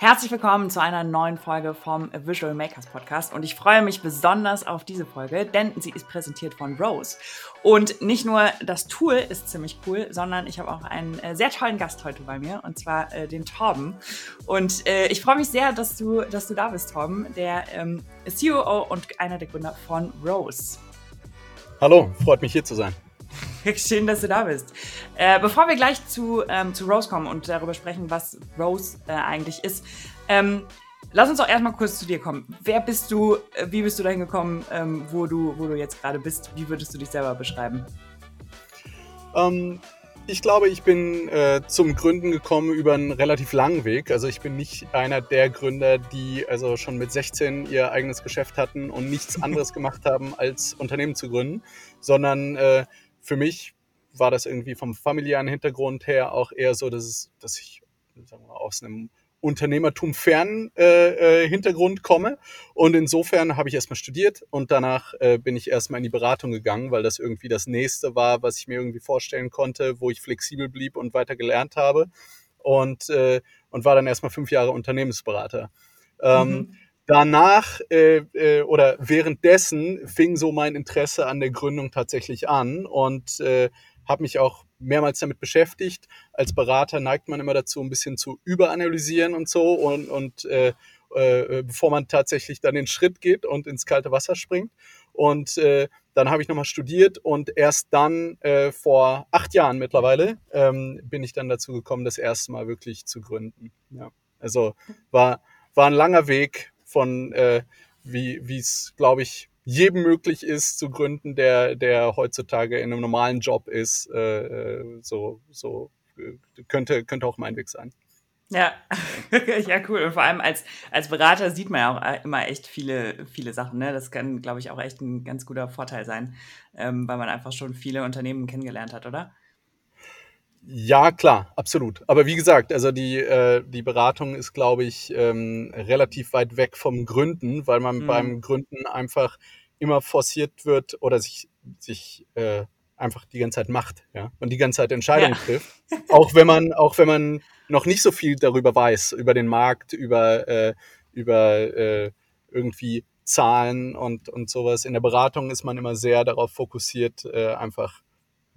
Herzlich willkommen zu einer neuen Folge vom Visual Makers Podcast und ich freue mich besonders auf diese Folge, denn sie ist präsentiert von Rose. Und nicht nur das Tool ist ziemlich cool, sondern ich habe auch einen äh, sehr tollen Gast heute bei mir und zwar äh, den Torben. Und äh, ich freue mich sehr, dass du, dass du da bist, Torben, der ähm, CEO und einer der Gründer von Rose. Hallo, freut mich hier zu sein. Schön, dass du da bist. Äh, bevor wir gleich zu, ähm, zu Rose kommen und darüber sprechen, was Rose äh, eigentlich ist, ähm, lass uns doch erstmal kurz zu dir kommen. Wer bist du? Äh, wie bist du dahin gekommen, ähm, wo, du, wo du jetzt gerade bist? Wie würdest du dich selber beschreiben? Ähm, ich glaube, ich bin äh, zum Gründen gekommen über einen relativ langen Weg. Also ich bin nicht einer der Gründer, die also schon mit 16 ihr eigenes Geschäft hatten und nichts anderes gemacht haben, als Unternehmen zu gründen, sondern äh, für mich war das irgendwie vom familiären Hintergrund her auch eher so, dass, dass ich sagen wir, aus einem Unternehmertum fern äh, äh, Hintergrund komme. Und insofern habe ich erstmal studiert und danach äh, bin ich erstmal in die Beratung gegangen, weil das irgendwie das nächste war, was ich mir irgendwie vorstellen konnte, wo ich flexibel blieb und weiter gelernt habe. Und, äh, und war dann erstmal fünf Jahre Unternehmensberater. Ähm, mhm. Danach äh, äh, oder währenddessen fing so mein Interesse an der Gründung tatsächlich an und äh, habe mich auch mehrmals damit beschäftigt. Als Berater neigt man immer dazu, ein bisschen zu überanalysieren und so und, und äh, äh, bevor man tatsächlich dann den Schritt geht und ins kalte Wasser springt. Und äh, dann habe ich nochmal studiert und erst dann äh, vor acht Jahren mittlerweile ähm, bin ich dann dazu gekommen, das erste Mal wirklich zu gründen. Ja. Also war, war ein langer Weg, von äh, wie es, glaube ich, jedem möglich ist zu gründen, der, der heutzutage in einem normalen Job ist. Äh, äh so so äh, könnte, könnte auch mein Weg sein. Ja, ja, cool. Und vor allem als, als Berater sieht man ja auch äh, immer echt viele, viele Sachen. Ne? Das kann, glaube ich, auch echt ein ganz guter Vorteil sein, ähm, weil man einfach schon viele Unternehmen kennengelernt hat, oder? Ja, klar, absolut. Aber wie gesagt, also die, äh, die Beratung ist, glaube ich, ähm, relativ weit weg vom Gründen, weil man mhm. beim Gründen einfach immer forciert wird oder sich, sich äh, einfach die ganze Zeit macht, ja, und die ganze Zeit Entscheidungen ja. trifft. Auch wenn man, auch wenn man noch nicht so viel darüber weiß, über den Markt, über, äh, über äh, irgendwie Zahlen und, und sowas. In der Beratung ist man immer sehr darauf fokussiert, äh, einfach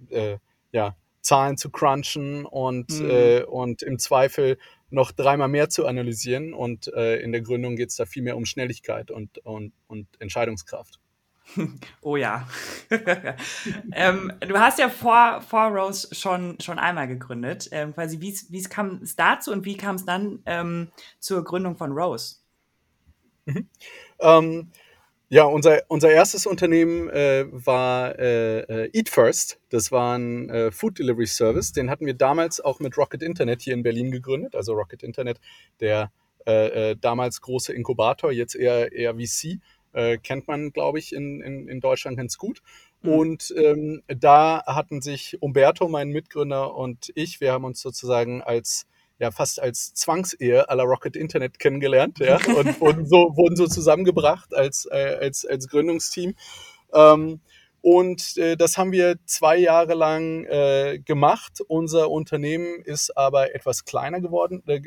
äh, ja, Zahlen zu crunchen und, mhm. äh, und im Zweifel noch dreimal mehr zu analysieren. Und äh, in der Gründung geht es da viel mehr um Schnelligkeit und, und, und Entscheidungskraft. Oh ja. ähm, du hast ja vor, vor Rose schon, schon einmal gegründet. Ähm, quasi, wie kam es dazu und wie kam es dann ähm, zur Gründung von Rose? Mhm. Ja, unser, unser erstes Unternehmen äh, war äh, äh, Eat First. Das war ein äh, Food Delivery Service. Den hatten wir damals auch mit Rocket Internet hier in Berlin gegründet. Also Rocket Internet, der äh, äh, damals große Inkubator, jetzt eher, eher VC, kennt man, glaube ich, in, in, in Deutschland ganz gut. Mhm. Und ähm, da hatten sich Umberto, mein Mitgründer, und ich, wir haben uns sozusagen als ja fast als Zwangsehe aller Rocket Internet kennengelernt, ja, und wurden so, wurden so zusammengebracht als, äh, als, als Gründungsteam. Ähm, und äh, das haben wir zwei Jahre lang äh, gemacht. Unser Unternehmen ist aber etwas kleiner geworden, äh,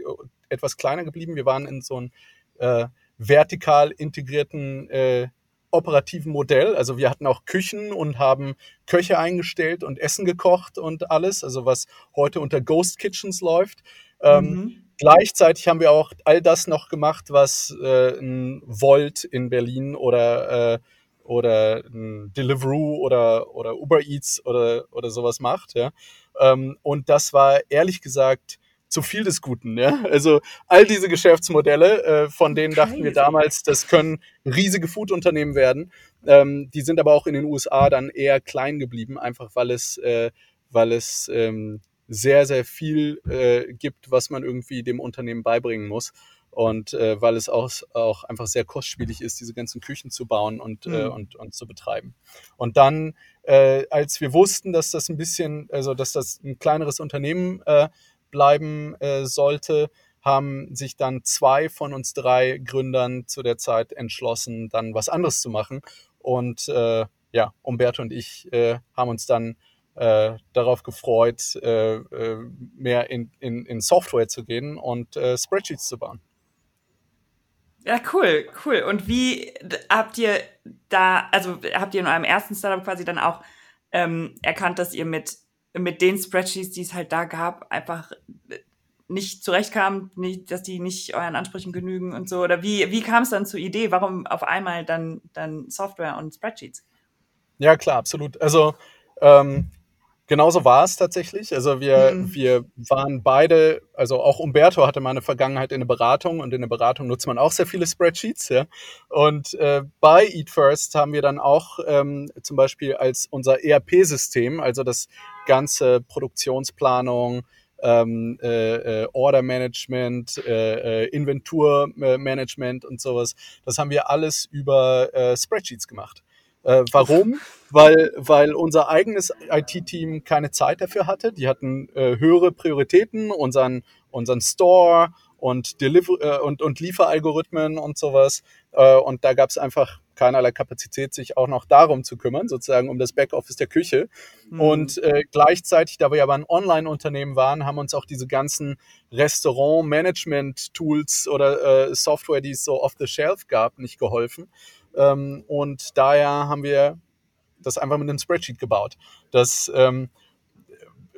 etwas kleiner geblieben. Wir waren in so einem äh, vertikal integrierten äh, operativen Modell. Also wir hatten auch Küchen und haben Köche eingestellt und Essen gekocht und alles, also was heute unter Ghost Kitchens läuft. Ähm, mhm. Gleichzeitig haben wir auch all das noch gemacht, was äh, ein Volt in Berlin oder, äh, oder ein Deliveroo oder, oder Uber Eats oder, oder sowas macht. Ja? Ähm, und das war ehrlich gesagt zu viel des Guten. Ja? Also all diese Geschäftsmodelle, äh, von denen dachten wir damals, das können riesige Foodunternehmen werden. Ähm, die sind aber auch in den USA dann eher klein geblieben, einfach weil es, äh, weil es ähm, sehr, sehr viel äh, gibt, was man irgendwie dem Unternehmen beibringen muss. Und äh, weil es auch, auch einfach sehr kostspielig ist, diese ganzen Küchen zu bauen und, äh, mhm. äh, und, und zu betreiben. Und dann, äh, als wir wussten, dass das ein bisschen, also dass das ein kleineres Unternehmen äh, bleiben äh, sollte, haben sich dann zwei von uns drei Gründern zu der Zeit entschlossen, dann was anderes zu machen. Und äh, ja, Umberto und ich äh, haben uns dann äh, darauf gefreut, äh, äh, mehr in, in, in Software zu gehen und äh, Spreadsheets zu bauen. Ja, cool, cool. Und wie habt ihr da, also habt ihr in eurem ersten Startup quasi dann auch ähm, erkannt, dass ihr mit, mit den Spreadsheets, die es halt da gab, einfach nicht zurechtkamt, nicht, dass die nicht euren Ansprüchen genügen und so? Oder wie, wie kam es dann zur Idee? Warum auf einmal dann, dann Software und Spreadsheets? Ja, klar, absolut. Also ähm, Genauso war es tatsächlich. Also wir, mhm. wir waren beide, also auch Umberto hatte mal eine Vergangenheit in der Beratung und in der Beratung nutzt man auch sehr viele Spreadsheets. Ja. Und äh, bei Eat First haben wir dann auch ähm, zum Beispiel als unser ERP-System, also das ganze Produktionsplanung, ähm, äh, äh, Order Management, äh, äh Inventurmanagement und sowas, das haben wir alles über äh, Spreadsheets gemacht. Äh, warum? weil, weil unser eigenes IT-Team keine Zeit dafür hatte. Die hatten äh, höhere Prioritäten, unseren, unseren Store und, Deliver äh, und, und Lieferalgorithmen und sowas. Äh, und da gab es einfach keinerlei Kapazität, sich auch noch darum zu kümmern, sozusagen um das Backoffice der Küche. Mhm. Und äh, gleichzeitig, da wir aber ein Online-Unternehmen waren, haben uns auch diese ganzen Restaurant-Management-Tools oder äh, Software, die es so off the shelf gab, nicht geholfen. Ähm, und daher haben wir das einfach mit einem Spreadsheet gebaut. Das ähm,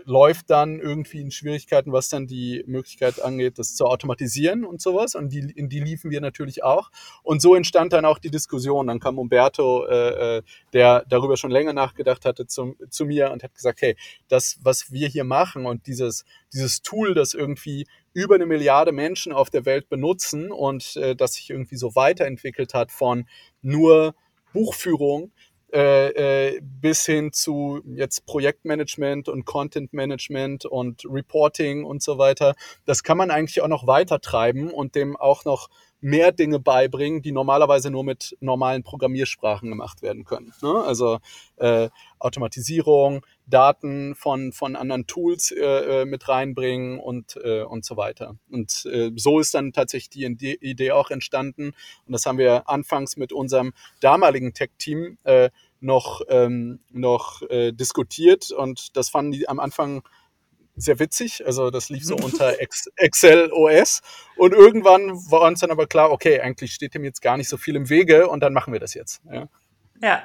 läuft dann irgendwie in Schwierigkeiten, was dann die Möglichkeit angeht, das zu automatisieren und sowas. Und die, in die liefen wir natürlich auch. Und so entstand dann auch die Diskussion. Dann kam Umberto, äh, äh der darüber schon länger nachgedacht hatte, zum, zu mir und hat gesagt, hey, das, was wir hier machen und dieses, dieses Tool, das irgendwie über eine Milliarde Menschen auf der Welt benutzen und äh, das sich irgendwie so weiterentwickelt hat von nur Buchführung äh, äh, bis hin zu jetzt Projektmanagement und Content Management und Reporting und so weiter. Das kann man eigentlich auch noch weiter treiben und dem auch noch mehr Dinge beibringen, die normalerweise nur mit normalen Programmiersprachen gemacht werden können. Ne? Also äh, Automatisierung, Daten von, von anderen Tools äh, äh, mit reinbringen und, äh, und so weiter. Und äh, so ist dann tatsächlich die Idee auch entstanden. Und das haben wir anfangs mit unserem damaligen Tech-Team äh, noch, ähm, noch äh, diskutiert und das fanden die am Anfang sehr witzig. Also das lief so unter Excel OS. Und irgendwann war uns dann aber klar, okay, eigentlich steht dem jetzt gar nicht so viel im Wege und dann machen wir das jetzt. Ja, ja.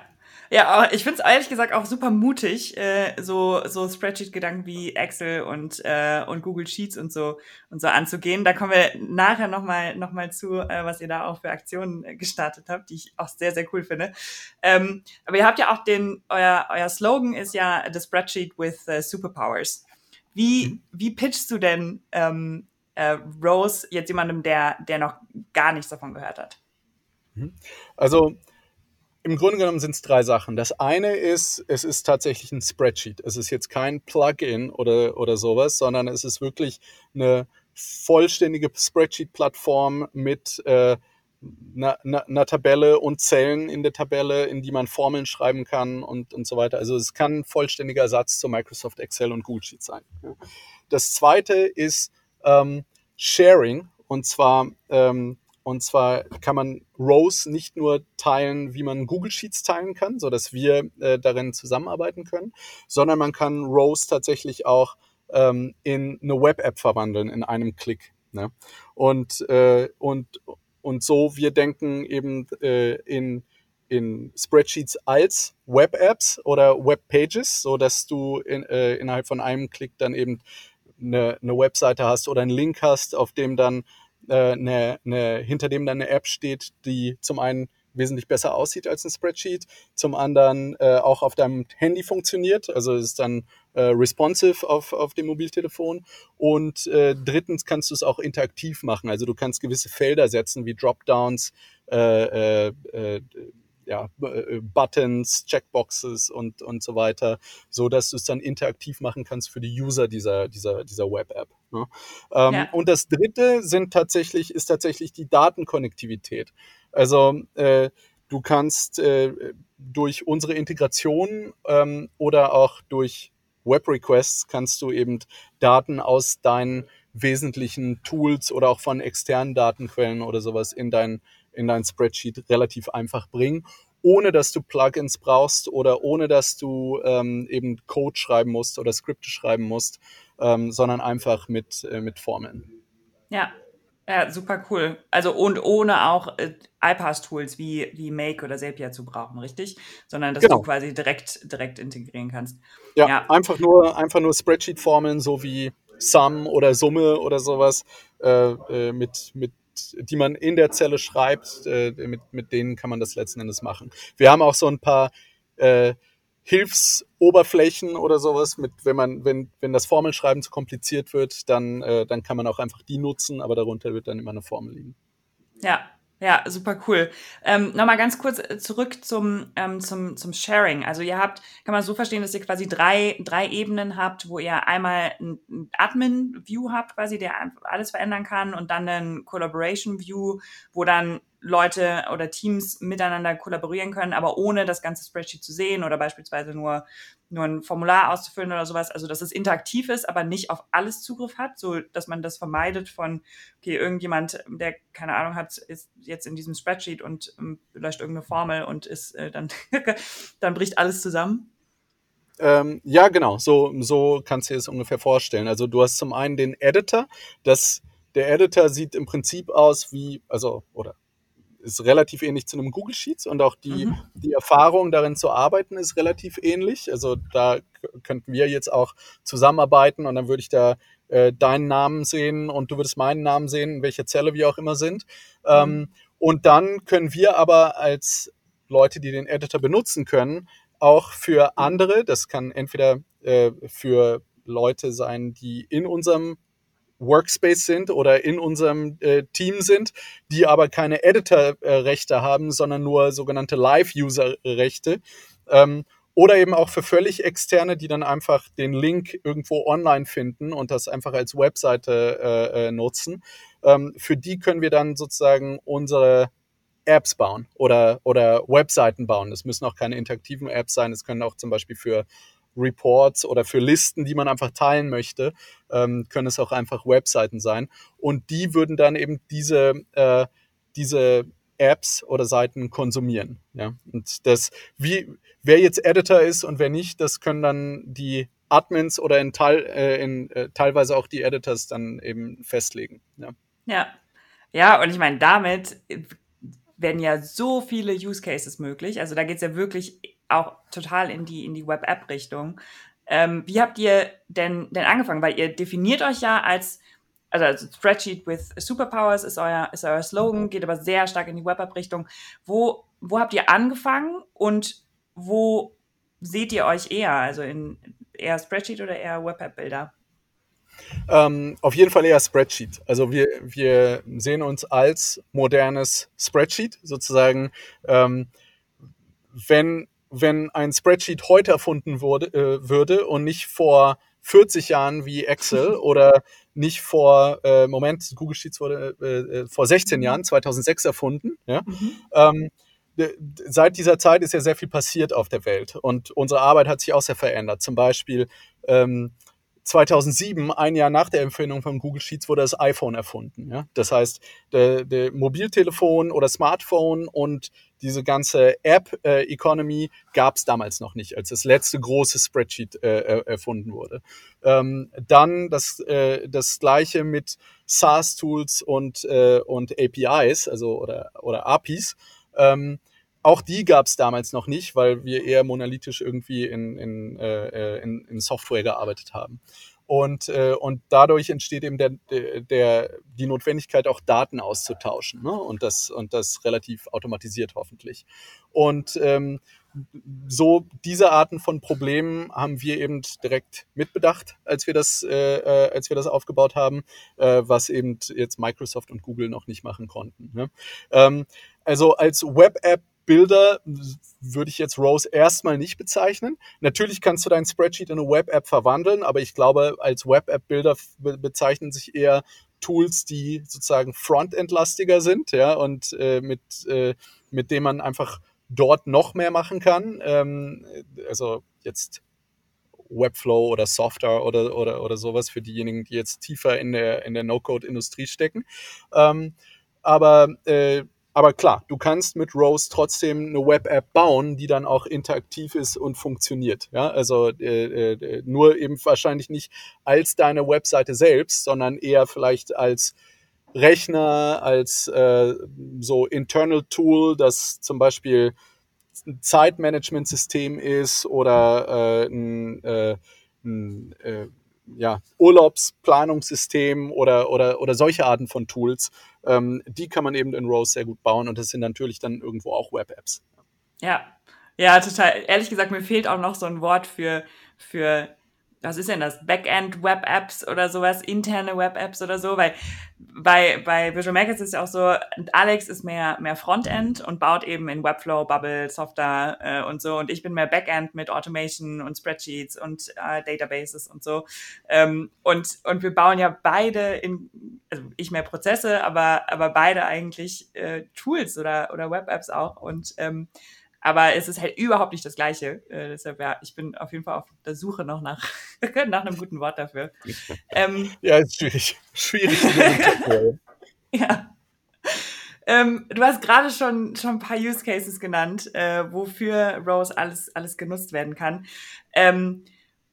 Ja, ich finde es ehrlich gesagt auch super mutig, äh, so, so Spreadsheet-Gedanken wie Excel und, äh, und Google Sheets und so und so anzugehen. Da kommen wir nachher nochmal noch mal zu, äh, was ihr da auch für Aktionen äh, gestartet habt, die ich auch sehr, sehr cool finde. Ähm, aber ihr habt ja auch den, euer, euer Slogan ist ja The Spreadsheet with uh, Superpowers. Wie, mhm. wie pitchst du denn ähm, äh, Rose jetzt jemandem, der, der noch gar nichts davon gehört hat? Mhm. Also im Grunde genommen sind es drei Sachen. Das eine ist, es ist tatsächlich ein Spreadsheet. Es ist jetzt kein Plugin oder, oder sowas, sondern es ist wirklich eine vollständige Spreadsheet-Plattform mit äh, einer, einer Tabelle und Zellen in der Tabelle, in die man Formeln schreiben kann und, und so weiter. Also es kann ein vollständiger Ersatz zu Microsoft Excel und Google Sheets sein. Das zweite ist ähm, Sharing und zwar ähm, und zwar kann man Rows nicht nur teilen, wie man Google Sheets teilen kann, so dass wir äh, darin zusammenarbeiten können, sondern man kann Rows tatsächlich auch ähm, in eine Web-App verwandeln in einem Klick. Ne? Und, äh, und, und so, wir denken eben äh, in, in Spreadsheets als Web-Apps oder Web-Pages, so dass du in, äh, innerhalb von einem Klick dann eben eine, eine Webseite hast oder einen Link hast, auf dem dann äh, eine, eine, hinter dem dann eine App steht, die zum einen wesentlich besser aussieht als ein Spreadsheet, zum anderen äh, auch auf deinem Handy funktioniert, also ist dann äh, responsive auf, auf dem Mobiltelefon und äh, drittens kannst du es auch interaktiv machen, also du kannst gewisse Felder setzen wie Dropdowns, äh, äh, äh ja, äh, Buttons, Checkboxes und, und so weiter, so dass du es dann interaktiv machen kannst für die User dieser, dieser, dieser Web-App. Ne? Ähm, ja. Und das dritte sind tatsächlich, ist tatsächlich die Datenkonnektivität. Also äh, du kannst äh, durch unsere Integration ähm, oder auch durch Web-Requests kannst du eben Daten aus deinen wesentlichen Tools oder auch von externen Datenquellen oder sowas in dein in dein Spreadsheet relativ einfach bringen, ohne dass du Plugins brauchst oder ohne dass du ähm, eben Code schreiben musst oder Skripte schreiben musst, ähm, sondern einfach mit, äh, mit Formeln. Ja, Ja, super cool. Also und ohne auch äh, iPass-Tools wie, wie Make oder Zapier zu brauchen, richtig? Sondern dass genau. du quasi direkt, direkt integrieren kannst. Ja, ja. einfach nur, einfach nur Spreadsheet-Formeln, so wie Sum oder Summe oder sowas, äh, äh, mit, mit, die man in der Zelle schreibt, äh, mit, mit denen kann man das letzten Endes machen. Wir haben auch so ein paar äh, Hilfsoberflächen oder sowas, mit, wenn man, wenn, wenn das Formelschreiben zu kompliziert wird, dann, äh, dann kann man auch einfach die nutzen, aber darunter wird dann immer eine Formel liegen. Ja, ja, super cool. Ähm, Nochmal ganz kurz äh, zurück zum, ähm, zum, zum Sharing. Also ihr habt, kann man so verstehen, dass ihr quasi drei, drei Ebenen habt, wo ihr einmal ein Admin-View habt, quasi, der alles verändern kann und dann einen Collaboration-View, wo dann Leute oder Teams miteinander kollaborieren können, aber ohne das ganze Spreadsheet zu sehen oder beispielsweise nur, nur ein Formular auszufüllen oder sowas. Also, dass es interaktiv ist, aber nicht auf alles Zugriff hat, so dass man das vermeidet von, okay, irgendjemand, der keine Ahnung hat, ist jetzt in diesem Spreadsheet und ähm, löscht irgendeine Formel und ist äh, dann, dann bricht alles zusammen. Ähm, ja, genau, so, so kannst du dir das ungefähr vorstellen. Also du hast zum einen den Editor, das der Editor sieht im Prinzip aus wie, also, oder ist relativ ähnlich zu einem Google Sheets und auch die, mhm. die Erfahrung darin zu arbeiten ist relativ ähnlich. Also da könnten wir jetzt auch zusammenarbeiten und dann würde ich da äh, deinen Namen sehen und du würdest meinen Namen sehen, in welcher Zelle wir auch immer sind. Ähm, mhm. Ähm, und dann können wir aber als Leute, die den Editor benutzen können, auch für andere, das kann entweder äh, für Leute sein, die in unserem Workspace sind oder in unserem äh, Team sind, die aber keine Editor-Rechte haben, sondern nur sogenannte Live-User-Rechte. Ähm, oder eben auch für völlig externe, die dann einfach den Link irgendwo online finden und das einfach als Webseite äh, äh, nutzen. Ähm, für die können wir dann sozusagen unsere Apps bauen oder, oder Webseiten bauen. Das müssen auch keine interaktiven Apps sein. Es können auch zum Beispiel für Reports oder für Listen, die man einfach teilen möchte, ähm, können es auch einfach Webseiten sein. Und die würden dann eben diese, äh, diese Apps oder Seiten konsumieren. Ja? Und das, wie, wer jetzt Editor ist und wer nicht, das können dann die Admins oder in, Teil, äh, in äh, teilweise auch die Editors dann eben festlegen. Ja, ja. ja und ich meine, damit werden ja so viele Use Cases möglich. Also da geht es ja wirklich auch total in die, in die Web-App-Richtung. Ähm, wie habt ihr denn, denn angefangen? Weil ihr definiert euch ja als, also, also Spreadsheet with Superpowers ist euer, ist euer Slogan, geht aber sehr stark in die Web-App-Richtung. Wo, wo habt ihr angefangen und wo seht ihr euch eher? Also in eher Spreadsheet oder eher Web-App-Bilder? Ähm, auf jeden Fall eher Spreadsheet. Also wir, wir sehen uns als modernes Spreadsheet sozusagen. Ähm, wenn wenn ein Spreadsheet heute erfunden wurde, äh, würde und nicht vor 40 Jahren wie Excel oder nicht vor, äh, Moment, Google Sheets wurde äh, äh vor 16 mhm. Jahren, 2006 erfunden. Ja? Mhm. Ähm, seit dieser Zeit ist ja sehr viel passiert auf der Welt und unsere Arbeit hat sich auch sehr verändert. Zum Beispiel ähm, 2007, ein Jahr nach der Empfehlung von Google Sheets, wurde das iPhone erfunden. Ja? Das heißt, der, der Mobiltelefon oder Smartphone und diese ganze App-Economy äh, gab es damals noch nicht, als das letzte große Spreadsheet äh, erfunden wurde. Ähm, dann das, äh, das gleiche mit SaaS-Tools und, äh, und APIs, also oder, oder APIs. Ähm, auch die gab es damals noch nicht, weil wir eher monolithisch irgendwie in, in, äh, in, in Software gearbeitet haben. Und, äh, und dadurch entsteht eben der, der, die Notwendigkeit, auch Daten auszutauschen. Ne? Und, das, und das relativ automatisiert hoffentlich. Und ähm, so diese Arten von Problemen haben wir eben direkt mitbedacht, als wir das, äh, äh, als wir das aufgebaut haben, äh, was eben jetzt Microsoft und Google noch nicht machen konnten. Ne? Ähm, also als Web-App Bilder würde ich jetzt Rose erstmal nicht bezeichnen. Natürlich kannst du dein Spreadsheet in eine Web-App verwandeln, aber ich glaube, als Web-App-Bilder bezeichnen sich eher Tools, die sozusagen Frontend-lastiger sind, ja, und äh, mit, äh, mit denen man einfach dort noch mehr machen kann. Ähm, also jetzt Webflow oder Software oder, oder, oder sowas für diejenigen, die jetzt tiefer in der, in der No-Code-Industrie stecken. Ähm, aber äh, aber klar, du kannst mit Rose trotzdem eine Web-App bauen, die dann auch interaktiv ist und funktioniert. Ja, also äh, äh, nur eben wahrscheinlich nicht als deine Webseite selbst, sondern eher vielleicht als Rechner, als äh, so Internal Tool, das zum Beispiel ein Zeitmanagementsystem ist oder äh, ein, äh, ein äh, ja, Urlaubsplanungssystem oder, oder, oder solche Arten von Tools, ähm, die kann man eben in Rose sehr gut bauen und das sind natürlich dann irgendwo auch Web-Apps. Ja, ja, total. Ehrlich gesagt, mir fehlt auch noch so ein Wort für, für was ist denn das? Backend Web Apps oder sowas, interne Web Apps oder so, weil bei, bei Visual Maker ist es auch so, Alex ist mehr, mehr Frontend und baut eben in Webflow, Bubble, Software äh, und so. Und ich bin mehr Backend mit Automation und Spreadsheets und äh, Databases und so. Ähm, und, und wir bauen ja beide in, also ich mehr Prozesse, aber, aber beide eigentlich äh, Tools oder, oder Web Apps auch. Und ähm, aber es ist halt überhaupt nicht das Gleiche. Äh, deshalb, ja, ich bin auf jeden Fall auf der Suche noch nach, nach einem guten Wort dafür. Ähm, ja, ist schwierig. Schwierig. ja. Ähm, du hast gerade schon, schon ein paar Use Cases genannt, äh, wofür Rose alles, alles genutzt werden kann. Ähm,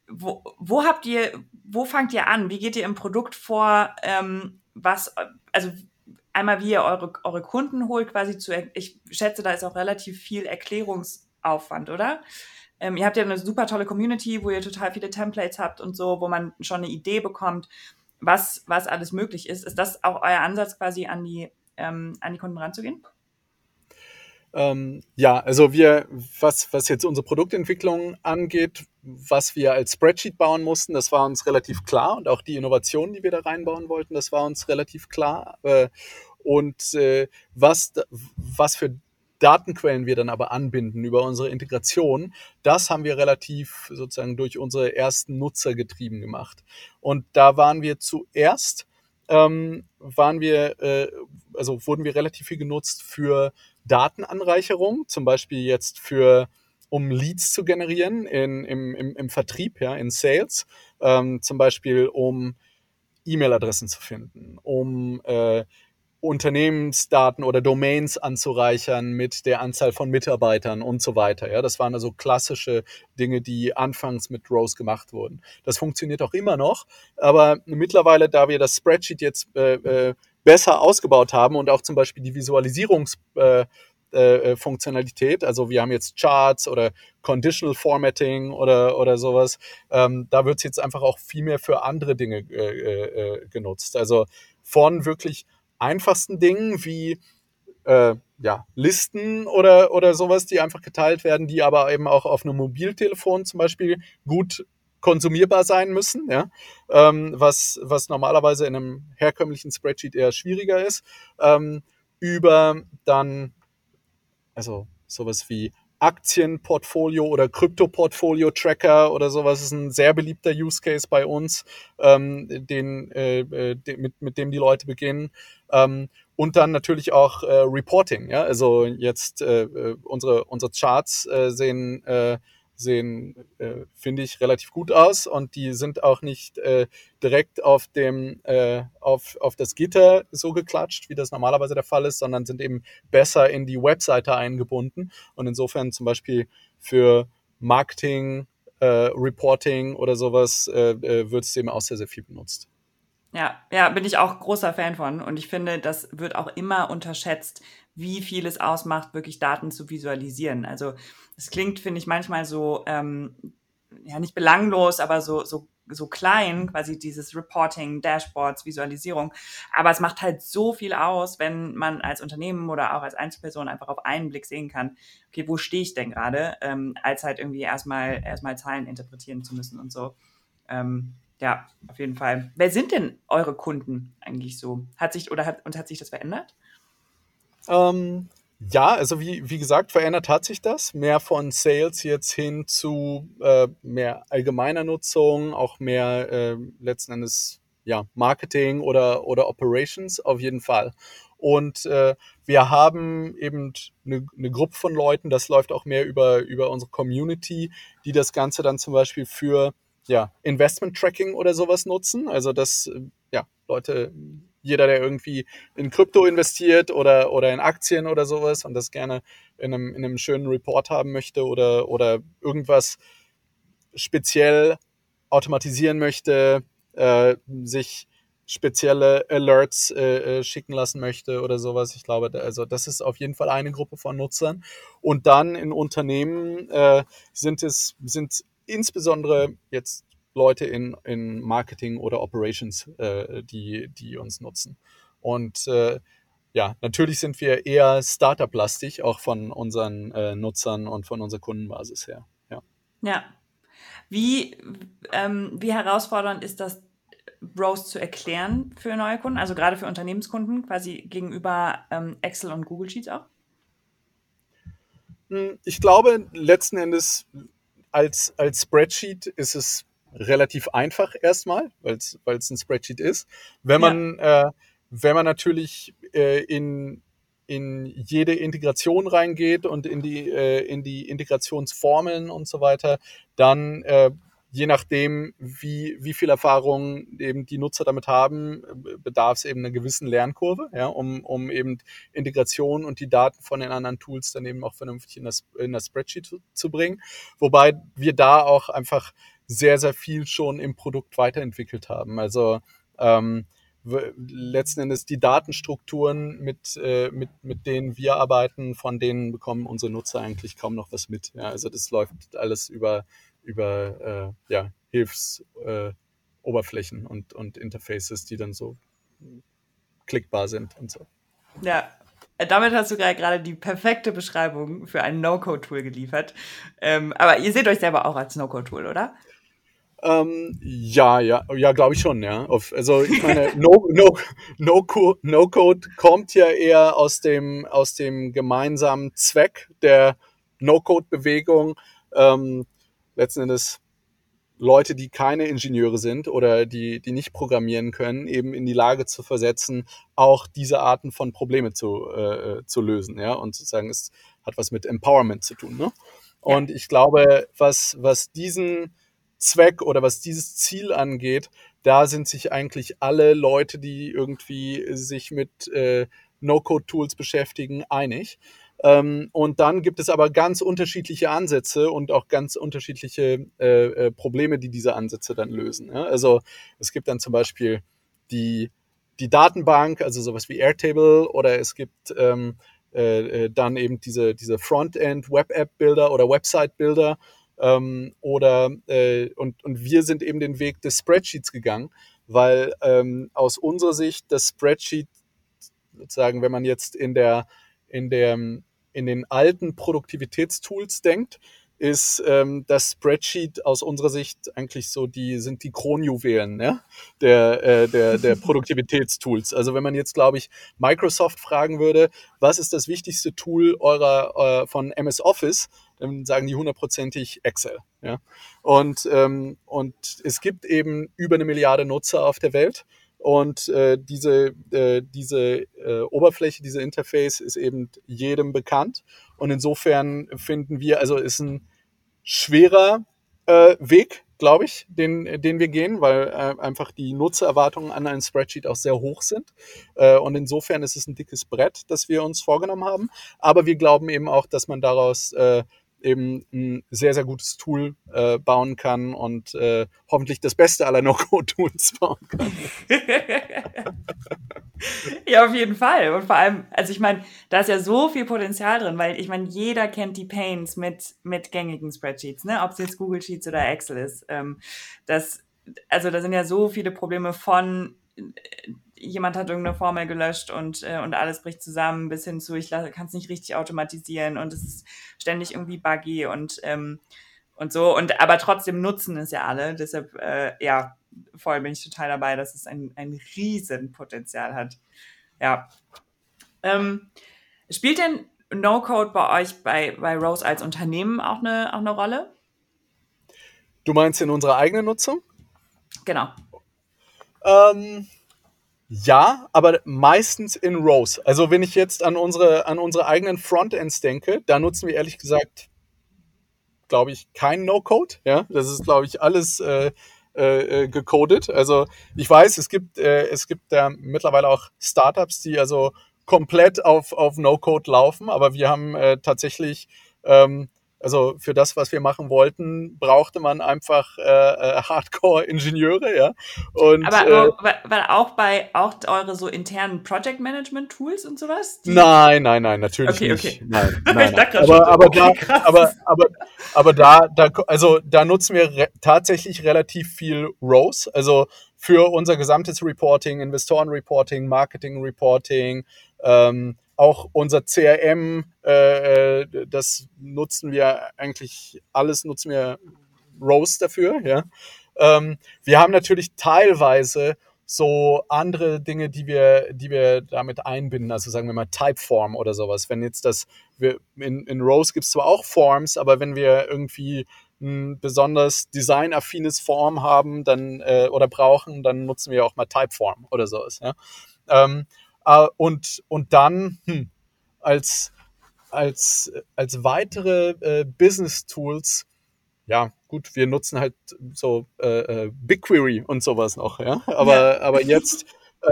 wo, wo habt ihr, wo fangt ihr an? Wie geht ihr im Produkt vor? Ähm, was, also einmal, wie ihr eure, eure Kunden holt, quasi zu, ich schätze, da ist auch relativ viel Erklärungsaufwand, oder? Ähm, ihr habt ja eine super tolle Community, wo ihr total viele Templates habt und so, wo man schon eine Idee bekommt, was, was alles möglich ist. Ist das auch euer Ansatz, quasi an die, ähm, an die Kunden ranzugehen? Ähm, ja, also wir, was, was jetzt unsere Produktentwicklung angeht, was wir als Spreadsheet bauen mussten, das war uns relativ klar und auch die Innovationen, die wir da reinbauen wollten, das war uns relativ klar. Äh, und äh, was, was für Datenquellen wir dann aber anbinden über unsere Integration, das haben wir relativ sozusagen durch unsere ersten Nutzer getrieben gemacht. Und da waren wir zuerst, ähm, waren wir, äh, also wurden wir relativ viel genutzt für Datenanreicherung, zum Beispiel jetzt für um Leads zu generieren in, im, im, im Vertrieb, ja, in Sales, ähm, zum Beispiel um E-Mail-Adressen zu finden, um äh, Unternehmensdaten oder Domains anzureichern mit der Anzahl von Mitarbeitern und so weiter. Ja, das waren also klassische Dinge, die anfangs mit Rose gemacht wurden. Das funktioniert auch immer noch, aber mittlerweile, da wir das Spreadsheet jetzt äh, äh, besser ausgebaut haben und auch zum Beispiel die Visualisierungs äh, äh. Also wir haben jetzt Charts oder Conditional Formatting oder, oder sowas. Ähm, da wird es jetzt einfach auch viel mehr für andere Dinge äh, äh, genutzt. Also von wirklich einfachsten Dingen wie äh, ja, Listen oder, oder sowas, die einfach geteilt werden, die aber eben auch auf einem Mobiltelefon zum Beispiel gut konsumierbar sein müssen, ja, ähm, was, was normalerweise in einem herkömmlichen Spreadsheet eher schwieriger ist, ähm, über dann, also sowas wie Aktienportfolio oder Krypto-Portfolio-Tracker oder sowas ist ein sehr beliebter Use Case bei uns, ähm, den, äh, äh den, mit, mit dem die Leute beginnen. Ähm, und dann natürlich auch äh, Reporting. Ja? Also jetzt äh, äh unsere, unsere Charts äh, sehen äh, sehen, äh, finde ich, relativ gut aus und die sind auch nicht äh, direkt auf dem äh, auf, auf das Gitter so geklatscht, wie das normalerweise der Fall ist, sondern sind eben besser in die Webseite eingebunden und insofern zum Beispiel für Marketing, äh, Reporting oder sowas äh, äh, wird es eben auch sehr, sehr viel benutzt. Ja, ja, bin ich auch großer Fan von. Und ich finde, das wird auch immer unterschätzt, wie viel es ausmacht, wirklich Daten zu visualisieren. Also es klingt, finde ich, manchmal so, ähm, ja, nicht belanglos, aber so, so, so klein, quasi dieses Reporting, Dashboards, Visualisierung. Aber es macht halt so viel aus, wenn man als Unternehmen oder auch als Einzelperson einfach auf einen Blick sehen kann, okay, wo stehe ich denn gerade, ähm, als halt irgendwie erstmal, erstmal Zahlen interpretieren zu müssen und so. Ähm, ja, auf jeden Fall. Wer sind denn eure Kunden eigentlich so? Hat sich oder hat und hat sich das verändert? Ähm, ja, also wie, wie gesagt, verändert hat sich das. Mehr von Sales jetzt hin zu äh, mehr allgemeiner Nutzung, auch mehr äh, letzten Endes ja, Marketing oder, oder Operations auf jeden Fall. Und äh, wir haben eben eine, eine Gruppe von Leuten, das läuft auch mehr über, über unsere Community, die das Ganze dann zum Beispiel für ja, Investment Tracking oder sowas nutzen. Also dass äh, ja, Leute, jeder, der irgendwie in Krypto investiert oder, oder in Aktien oder sowas und das gerne in einem, in einem schönen Report haben möchte oder, oder irgendwas speziell automatisieren möchte, äh, sich spezielle Alerts äh, äh, schicken lassen möchte oder sowas. Ich glaube, also das ist auf jeden Fall eine Gruppe von Nutzern. Und dann in Unternehmen äh, sind es sind insbesondere jetzt Leute in, in Marketing oder Operations, äh, die, die uns nutzen. Und äh, ja, natürlich sind wir eher Startup-lastig, auch von unseren äh, Nutzern und von unserer Kundenbasis her. Ja. ja. Wie, ähm, wie herausfordernd ist das, Browse zu erklären für neue Kunden, also gerade für Unternehmenskunden, quasi gegenüber ähm, Excel und Google Sheets auch? Hm, ich glaube, letzten Endes als, als Spreadsheet ist es relativ einfach erstmal, weil es ein Spreadsheet ist. Wenn man, ja. äh, wenn man natürlich äh, in, in jede Integration reingeht und in die, äh, in die Integrationsformeln und so weiter, dann äh, je nachdem, wie, wie viel Erfahrung eben die Nutzer damit haben, bedarf es eben einer gewissen Lernkurve, ja, um, um eben Integration und die Daten von den anderen Tools dann eben auch vernünftig in das, in das Spreadsheet zu, zu bringen. Wobei wir da auch einfach sehr, sehr viel schon im Produkt weiterentwickelt haben. Also ähm, letzten Endes die Datenstrukturen, mit, äh, mit, mit denen wir arbeiten, von denen bekommen unsere Nutzer eigentlich kaum noch was mit. Ja, also das läuft alles über, über äh, ja, Hilfsoberflächen äh, und, und Interfaces, die dann so klickbar sind und so. Ja, damit hast du gerade die perfekte Beschreibung für ein No-Code-Tool geliefert. Ähm, aber ihr seht euch selber auch als No-Code-Tool, oder? Ähm, ja, ja, ja, glaube ich schon, ja. Also ich meine, no, no, no, no Code kommt ja eher aus dem, aus dem gemeinsamen Zweck der No-Code-Bewegung. Ähm, letzten Endes Leute, die keine Ingenieure sind oder die, die nicht programmieren können, eben in die Lage zu versetzen, auch diese Arten von Probleme zu, äh, zu lösen. Ja? Und sozusagen, es hat was mit Empowerment zu tun. Ne? Und ich glaube, was, was diesen Zweck oder was dieses Ziel angeht, da sind sich eigentlich alle Leute, die irgendwie sich mit äh, No-Code-Tools beschäftigen, einig. Ähm, und dann gibt es aber ganz unterschiedliche Ansätze und auch ganz unterschiedliche äh, äh, Probleme, die diese Ansätze dann lösen. Ja? Also es gibt dann zum Beispiel die, die Datenbank, also sowas wie Airtable, oder es gibt ähm, äh, äh dann eben diese, diese Frontend Web-App-Bilder oder Website-Bilder ähm, oder äh, und, und wir sind eben den Weg des Spreadsheets gegangen, weil ähm, aus unserer Sicht das Spreadsheet sozusagen, wenn man jetzt in der in der in den alten Produktivitätstools denkt, ist ähm, das Spreadsheet aus unserer Sicht eigentlich so die sind die Kronjuwelen ja? der, äh, der, der Produktivitätstools. Also wenn man jetzt, glaube ich, Microsoft fragen würde, was ist das wichtigste Tool eurer äh, von MS Office, dann sagen die hundertprozentig Excel. Ja? Und, ähm, und es gibt eben über eine Milliarde Nutzer auf der Welt. Und äh, diese, äh, diese äh, Oberfläche, diese Interface ist eben jedem bekannt. Und insofern finden wir, also ist ein schwerer äh, Weg, glaube ich, den, den wir gehen, weil äh, einfach die Nutzererwartungen an ein Spreadsheet auch sehr hoch sind. Äh, und insofern ist es ein dickes Brett, das wir uns vorgenommen haben. Aber wir glauben eben auch, dass man daraus äh, eben ein sehr, sehr gutes Tool äh, bauen kann und äh, hoffentlich das Beste aller No-Code-Tools bauen kann. ja, auf jeden Fall. Und vor allem, also ich meine, da ist ja so viel Potenzial drin, weil ich meine, jeder kennt die Pains mit, mit gängigen Spreadsheets, ne? ob es jetzt Google Sheets oder Excel ist. Ähm, das, also da sind ja so viele Probleme von jemand hat irgendeine Formel gelöscht und, äh, und alles bricht zusammen, bis hin zu, ich kann es nicht richtig automatisieren und es ist ständig irgendwie buggy und, ähm, und so. Und aber trotzdem nutzen es ja alle. Deshalb, äh, ja, voll bin ich total dabei, dass es ein, ein Riesenpotenzial hat. Ja. Ähm, spielt denn No-Code bei euch bei, bei Rose als Unternehmen auch eine, auch eine Rolle? Du meinst in unserer eigenen Nutzung? Genau. Ähm, ja, aber meistens in Rows. Also wenn ich jetzt an unsere, an unsere eigenen Frontends denke, da nutzen wir ehrlich gesagt, glaube ich, kein No-Code. Ja, das ist, glaube ich, alles äh, äh, gecodet. Also ich weiß, es gibt, äh, es gibt da mittlerweile auch Startups, die also komplett auf, auf No-Code laufen, aber wir haben äh, tatsächlich ähm, also für das, was wir machen wollten, brauchte man einfach äh, äh Hardcore-Ingenieure, ja. Und, Aber äh, weil auch bei auch eure so internen Project Management Tools und sowas? Nein, nein, nein, natürlich okay, nicht. Okay. Nein, nein, nein. aber, aber, okay, da, aber, aber, aber da, da, also da nutzen wir re tatsächlich relativ viel Rose. Also für unser gesamtes Reporting, Investoren-Reporting, Marketing-Reporting, ähm, auch unser CRM, äh, äh, das nutzen wir eigentlich, alles nutzen wir Rose dafür. Ja. Ähm, wir haben natürlich teilweise so andere Dinge, die wir, die wir damit einbinden, also sagen wir mal Typeform oder sowas. Wenn jetzt das, wir, in, in Rose gibt es zwar auch Forms, aber wenn wir irgendwie ein besonders designaffines Form haben dann äh, oder brauchen, dann nutzen wir auch mal Typeform oder sowas. Ja? Ähm, äh, und, und dann hm, als, als, als weitere äh, Business Tools, ja, gut, wir nutzen halt so äh, äh, BigQuery und sowas noch, ja. Aber, ja. aber jetzt,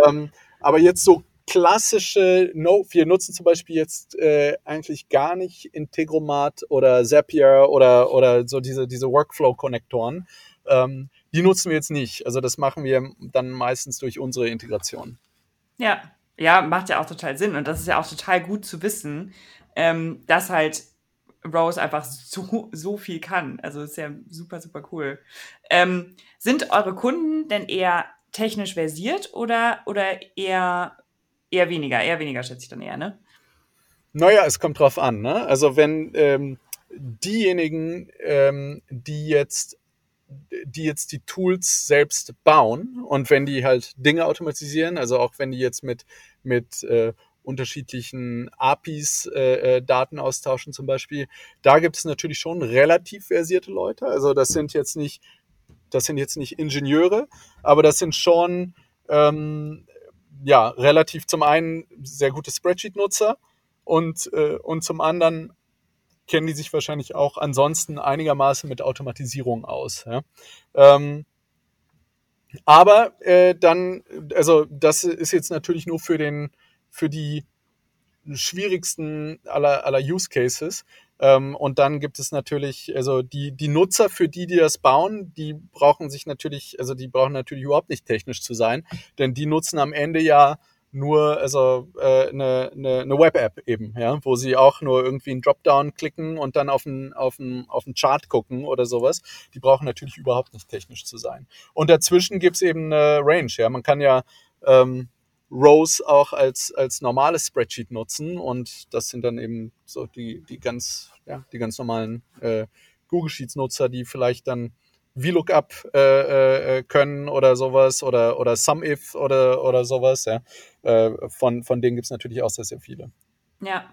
ähm, aber jetzt so klassische, no, wir nutzen zum Beispiel jetzt äh, eigentlich gar nicht Integromat oder Zapier oder, oder so diese, diese Workflow-Konnektoren. Ähm, die nutzen wir jetzt nicht. Also das machen wir dann meistens durch unsere Integration. Ja, ja, macht ja auch total Sinn. Und das ist ja auch total gut zu wissen, ähm, dass halt Rose einfach so, so viel kann. Also ist ja super, super cool. Ähm, sind eure Kunden denn eher technisch versiert oder, oder eher, eher weniger? Eher weniger schätze ich dann eher, ne? Naja, es kommt drauf an. Ne? Also wenn ähm, diejenigen, ähm, die jetzt die jetzt die Tools selbst bauen und wenn die halt Dinge automatisieren, also auch wenn die jetzt mit, mit äh, unterschiedlichen APIs äh, äh, Daten austauschen zum Beispiel, da gibt es natürlich schon relativ versierte Leute. Also das sind jetzt nicht, das sind jetzt nicht Ingenieure, aber das sind schon ähm, ja relativ zum einen sehr gute Spreadsheet-Nutzer und, äh, und zum anderen kennen die sich wahrscheinlich auch ansonsten einigermaßen mit Automatisierung aus. Ja? Ähm, aber äh, dann, also das ist jetzt natürlich nur für den, für die schwierigsten aller, aller Use Cases. Ähm, und dann gibt es natürlich, also die, die Nutzer, für die, die das bauen, die brauchen sich natürlich, also die brauchen natürlich überhaupt nicht technisch zu sein, denn die nutzen am Ende ja nur also äh, eine, eine, Web-App eben, ja, wo sie auch nur irgendwie einen Dropdown klicken und dann auf einen, auf, einen, auf einen Chart gucken oder sowas. Die brauchen natürlich überhaupt nicht technisch zu sein. Und dazwischen gibt es eben eine Range, ja. Man kann ja ähm, Rows auch als, als normales Spreadsheet nutzen und das sind dann eben so die, die ganz, ja, die ganz normalen äh, Google Sheets-Nutzer, die vielleicht dann VLOOKUP äh, äh, können oder sowas oder, oder SumIf oder, oder sowas. Ja. Äh, von, von denen gibt es natürlich auch sehr, sehr viele. Ja,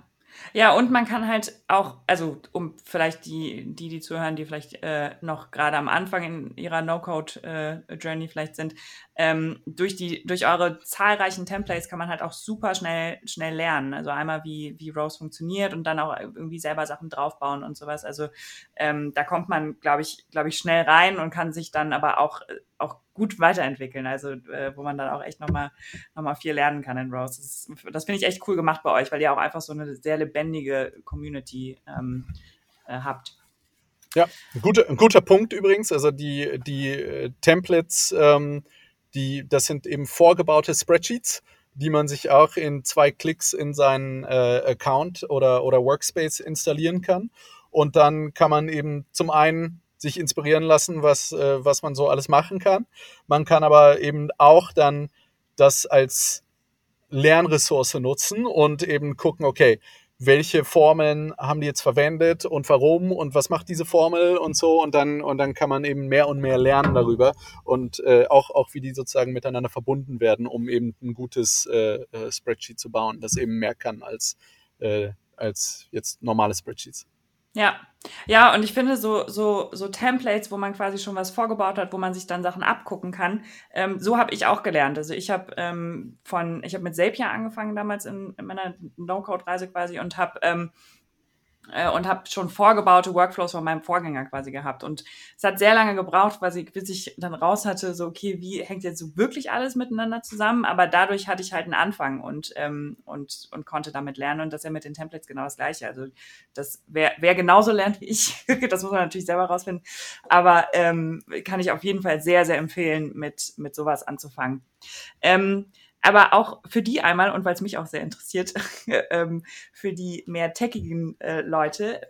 ja, und man kann halt auch, also um vielleicht die, die, die zuhören, die vielleicht äh, noch gerade am Anfang in ihrer No-Code-Journey äh, vielleicht sind, ähm, durch, die, durch eure zahlreichen Templates kann man halt auch super schnell, schnell lernen. Also einmal, wie, wie Rose funktioniert und dann auch irgendwie selber Sachen draufbauen und sowas. Also ähm, da kommt man, glaube ich, glaube ich, schnell rein und kann sich dann aber auch, auch gut weiterentwickeln. Also äh, wo man dann auch echt nochmal noch mal viel lernen kann in Rose. Das, das finde ich echt cool gemacht bei euch, weil ihr auch einfach so eine sehr lebendige Community ähm, äh, habt. Ja, ein guter, ein guter Punkt übrigens. Also die, die äh, Templates, ähm, die, das sind eben vorgebaute Spreadsheets, die man sich auch in zwei Klicks in seinen äh, Account oder, oder Workspace installieren kann. Und dann kann man eben zum einen sich inspirieren lassen, was, äh, was man so alles machen kann. Man kann aber eben auch dann das als Lernressource nutzen und eben gucken, okay, welche Formeln haben die jetzt verwendet und warum und was macht diese Formel und so und dann und dann kann man eben mehr und mehr lernen darüber und äh, auch auch wie die sozusagen miteinander verbunden werden, um eben ein gutes äh, äh Spreadsheet zu bauen, das eben mehr kann als äh, als jetzt normale Spreadsheets. Ja, ja, und ich finde so, so, so Templates, wo man quasi schon was vorgebaut hat, wo man sich dann Sachen abgucken kann, ähm, so habe ich auch gelernt. Also ich habe ähm, von, ich habe mit Zapier angefangen damals in, in meiner No-Code-Reise quasi und habe ähm, äh, und habe schon vorgebaute Workflows von meinem Vorgänger quasi gehabt. Und es hat sehr lange gebraucht, quasi, bis ich dann raus hatte, so, okay, wie hängt jetzt so wirklich alles miteinander zusammen? Aber dadurch hatte ich halt einen Anfang und, ähm, und, und konnte damit lernen. Und das ist ja mit den Templates genau das Gleiche. Also, das, wer, wer genauso lernt wie ich, das muss man natürlich selber rausfinden. Aber ähm, kann ich auf jeden Fall sehr, sehr empfehlen, mit, mit sowas anzufangen. Ähm, aber auch für die einmal, und weil es mich auch sehr interessiert, ähm, für die mehr techigen äh, Leute,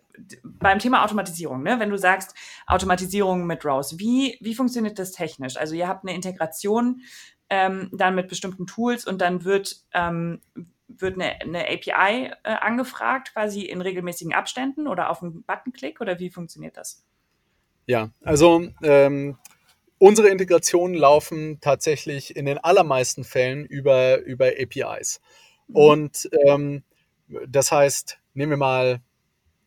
beim Thema Automatisierung, ne? wenn du sagst Automatisierung mit Rose, wie, wie funktioniert das technisch? Also ihr habt eine Integration ähm, dann mit bestimmten Tools und dann wird, ähm, wird eine, eine API äh, angefragt, quasi in regelmäßigen Abständen oder auf einen Buttonklick oder wie funktioniert das? Ja, also ähm, Unsere Integrationen laufen tatsächlich in den allermeisten Fällen über, über APIs. Mhm. Und ähm, das heißt, nehmen wir mal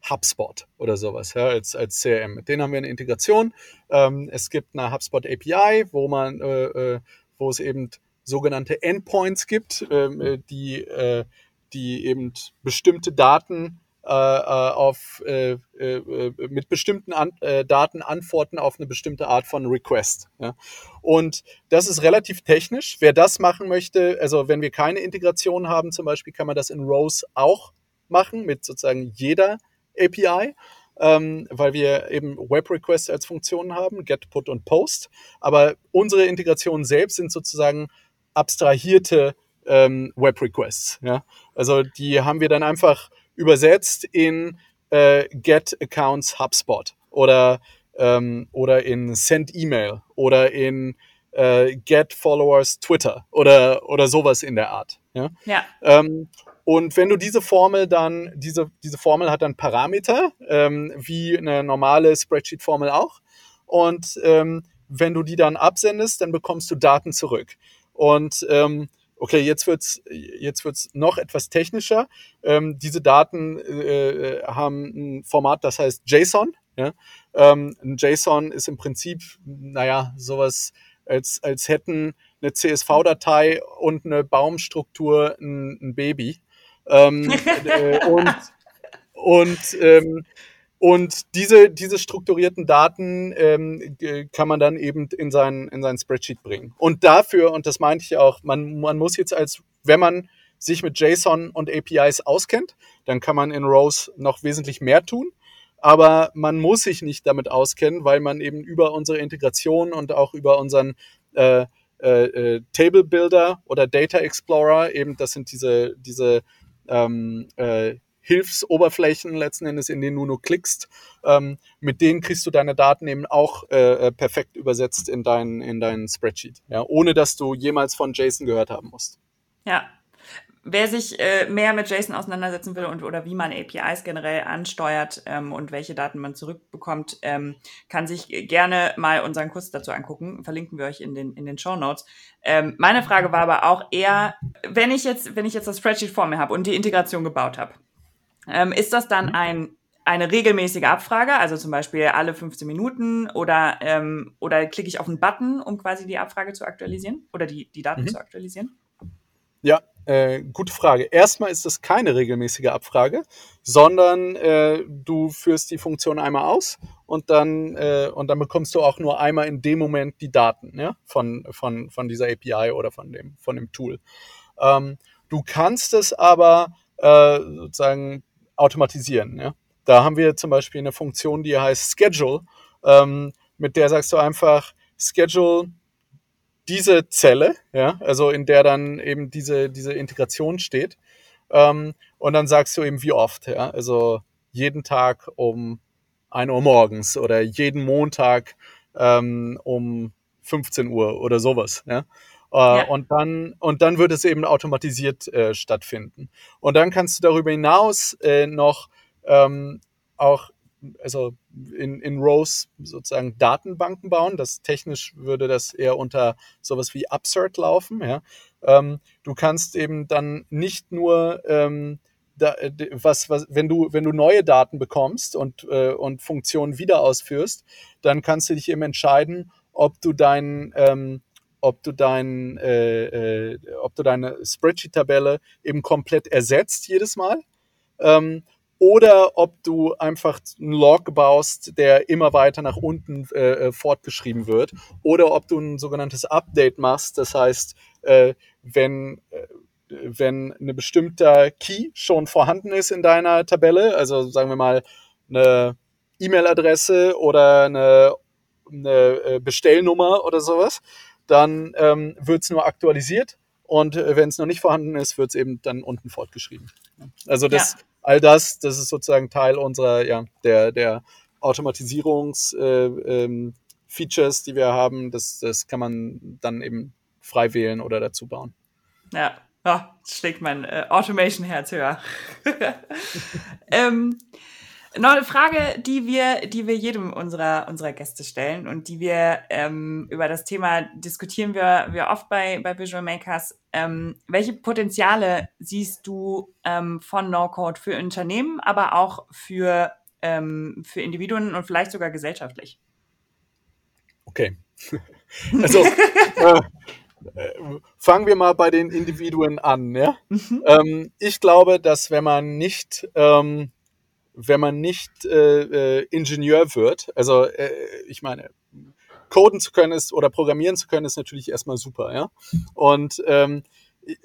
HubSpot oder sowas ja, als, als CRM. Mit denen haben wir eine Integration. Ähm, es gibt eine HubSpot API, wo man, äh, äh, wo es eben sogenannte Endpoints gibt, ähm, äh, die, äh, die eben bestimmte Daten auf, äh, äh, mit bestimmten An äh, Daten antworten auf eine bestimmte Art von Request. Ja. Und das ist relativ technisch. Wer das machen möchte, also wenn wir keine Integration haben zum Beispiel, kann man das in Rose auch machen mit sozusagen jeder API. Ähm, weil wir eben Web Requests als Funktion haben, Get, Put und Post. Aber unsere Integrationen selbst sind sozusagen abstrahierte ähm, Web Requests. Ja? Also die haben wir dann einfach übersetzt in äh, Get Accounts HubSpot oder, ähm, oder in Send Email oder in äh, Get Followers Twitter oder, oder sowas in der Art. Ja. ja. Ähm, und wenn du diese Formel dann, diese, diese Formel hat dann Parameter, ähm, wie eine normale Spreadsheet-Formel auch. Und ähm, wenn du die dann absendest, dann bekommst du Daten zurück. Und ähm, okay, jetzt wird's jetzt wird's noch etwas technischer. Ähm, diese Daten äh, haben ein Format, das heißt JSON. Ja? Ähm, ein JSON ist im Prinzip, naja, sowas, als, als hätten eine CSV-Datei und eine Baumstruktur ein, ein Baby. Ähm, äh, und und ähm, und diese, diese strukturierten Daten ähm, kann man dann eben in sein, in sein Spreadsheet bringen. Und dafür, und das meinte ich auch, man, man muss jetzt als, wenn man sich mit JSON und APIs auskennt, dann kann man in Rose noch wesentlich mehr tun. Aber man muss sich nicht damit auskennen, weil man eben über unsere Integration und auch über unseren äh, äh, äh Table Builder oder Data Explorer, eben das sind diese, diese ähm, äh, Hilfsoberflächen letzten Endes, in denen du nur klickst. Ähm, mit denen kriegst du deine Daten eben auch äh, äh, perfekt übersetzt in dein, in dein Spreadsheet, ja, ohne dass du jemals von JSON gehört haben musst. Ja. Wer sich äh, mehr mit JSON auseinandersetzen will und oder wie man APIs generell ansteuert ähm, und welche Daten man zurückbekommt, ähm, kann sich gerne mal unseren Kurs dazu angucken. Verlinken wir euch in den, in den Show Notes. Ähm, meine Frage war aber auch eher, wenn ich jetzt, wenn ich jetzt das Spreadsheet vor mir habe und die Integration gebaut habe, ähm, ist das dann mhm. ein, eine regelmäßige Abfrage, also zum Beispiel alle 15 Minuten oder, ähm, oder klicke ich auf einen Button, um quasi die Abfrage zu aktualisieren oder die, die Daten mhm. zu aktualisieren? Ja, äh, gute Frage. Erstmal ist das keine regelmäßige Abfrage, sondern äh, du führst die Funktion einmal aus und dann, äh, und dann bekommst du auch nur einmal in dem Moment die Daten ja, von, von, von dieser API oder von dem, von dem Tool. Ähm, du kannst es aber äh, sozusagen automatisieren. Ja? Da haben wir zum Beispiel eine Funktion, die heißt Schedule, ähm, mit der sagst du einfach Schedule diese Zelle, ja, also in der dann eben diese, diese Integration steht. Ähm, und dann sagst du eben wie oft, ja, also jeden Tag um 1 Uhr morgens oder jeden Montag ähm, um 15 Uhr oder sowas, ja. Äh, ja. Und, dann, und dann wird es eben automatisiert äh, stattfinden. Und dann kannst du darüber hinaus äh, noch ähm, auch also in, in Rows sozusagen Datenbanken bauen. Das technisch würde das eher unter sowas wie Upsert laufen. Ja. Ähm, du kannst eben dann nicht nur ähm, da, was, was, wenn du, wenn du neue Daten bekommst und, äh, und Funktionen wieder ausführst, dann kannst du dich eben entscheiden, ob du dein, ähm, ob du, dein, äh, äh, ob du deine Spreadsheet-Tabelle eben komplett ersetzt jedes Mal ähm, oder ob du einfach einen Log baust, der immer weiter nach unten äh, äh, fortgeschrieben wird, oder ob du ein sogenanntes Update machst, das heißt, äh, wenn äh, wenn eine bestimmte Key schon vorhanden ist in deiner Tabelle, also sagen wir mal eine E-Mail-Adresse oder eine, eine, Bestellnummer oder sowas, dann ähm, wird es nur aktualisiert und äh, wenn es noch nicht vorhanden ist, wird es eben dann unten fortgeschrieben. Also das ja all das, das ist sozusagen Teil unserer, ja, der, der Automatisierungs-Features, äh, ähm, die wir haben. Das, das kann man dann eben frei wählen oder dazu bauen. Ja, oh, schlägt mein äh, Automation-Herz höher. ähm, noch eine Frage, die wir, die wir jedem unserer, unserer Gäste stellen und die wir ähm, über das Thema diskutieren wir, wir oft bei, bei Visual Makers. Ähm, welche Potenziale siehst du ähm, von No-Code für Unternehmen, aber auch für, ähm, für Individuen und vielleicht sogar gesellschaftlich? Okay. Also äh, fangen wir mal bei den Individuen an. Ja? Mhm. Ähm, ich glaube, dass wenn man nicht ähm, wenn man nicht äh, äh, Ingenieur wird. Also äh, ich meine, coden zu können ist oder programmieren zu können ist natürlich erstmal super, ja. Und ähm,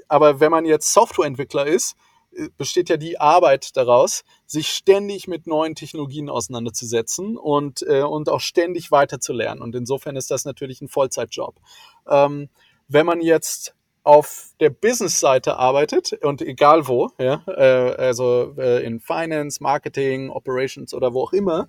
aber wenn man jetzt Softwareentwickler ist, äh, besteht ja die Arbeit daraus, sich ständig mit neuen Technologien auseinanderzusetzen und, äh, und auch ständig weiterzulernen. Und insofern ist das natürlich ein Vollzeitjob. Ähm, wenn man jetzt auf der Business-Seite arbeitet und egal wo, ja, äh, also äh, in Finance, Marketing, Operations oder wo auch immer,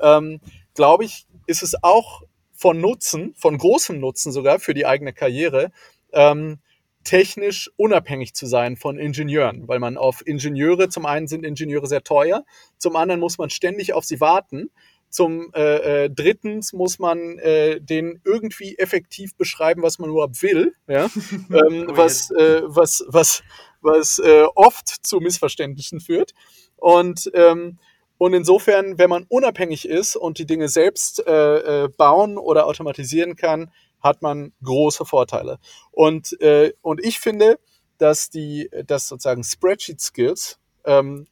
ähm, glaube ich, ist es auch von Nutzen, von großem Nutzen sogar für die eigene Karriere, ähm, technisch unabhängig zu sein von Ingenieuren, weil man auf Ingenieure, zum einen sind Ingenieure sehr teuer, zum anderen muss man ständig auf sie warten zum äh, äh, drittens muss man äh, den irgendwie effektiv beschreiben, was man überhaupt will, ja? ähm, oh, was, äh, was, was, was äh, oft zu Missverständnissen führt. Und, ähm, und insofern, wenn man unabhängig ist und die Dinge selbst äh, äh, bauen oder automatisieren kann, hat man große Vorteile. Und, äh, und ich finde, dass die, dass sozusagen Spreadsheet Skills ähm,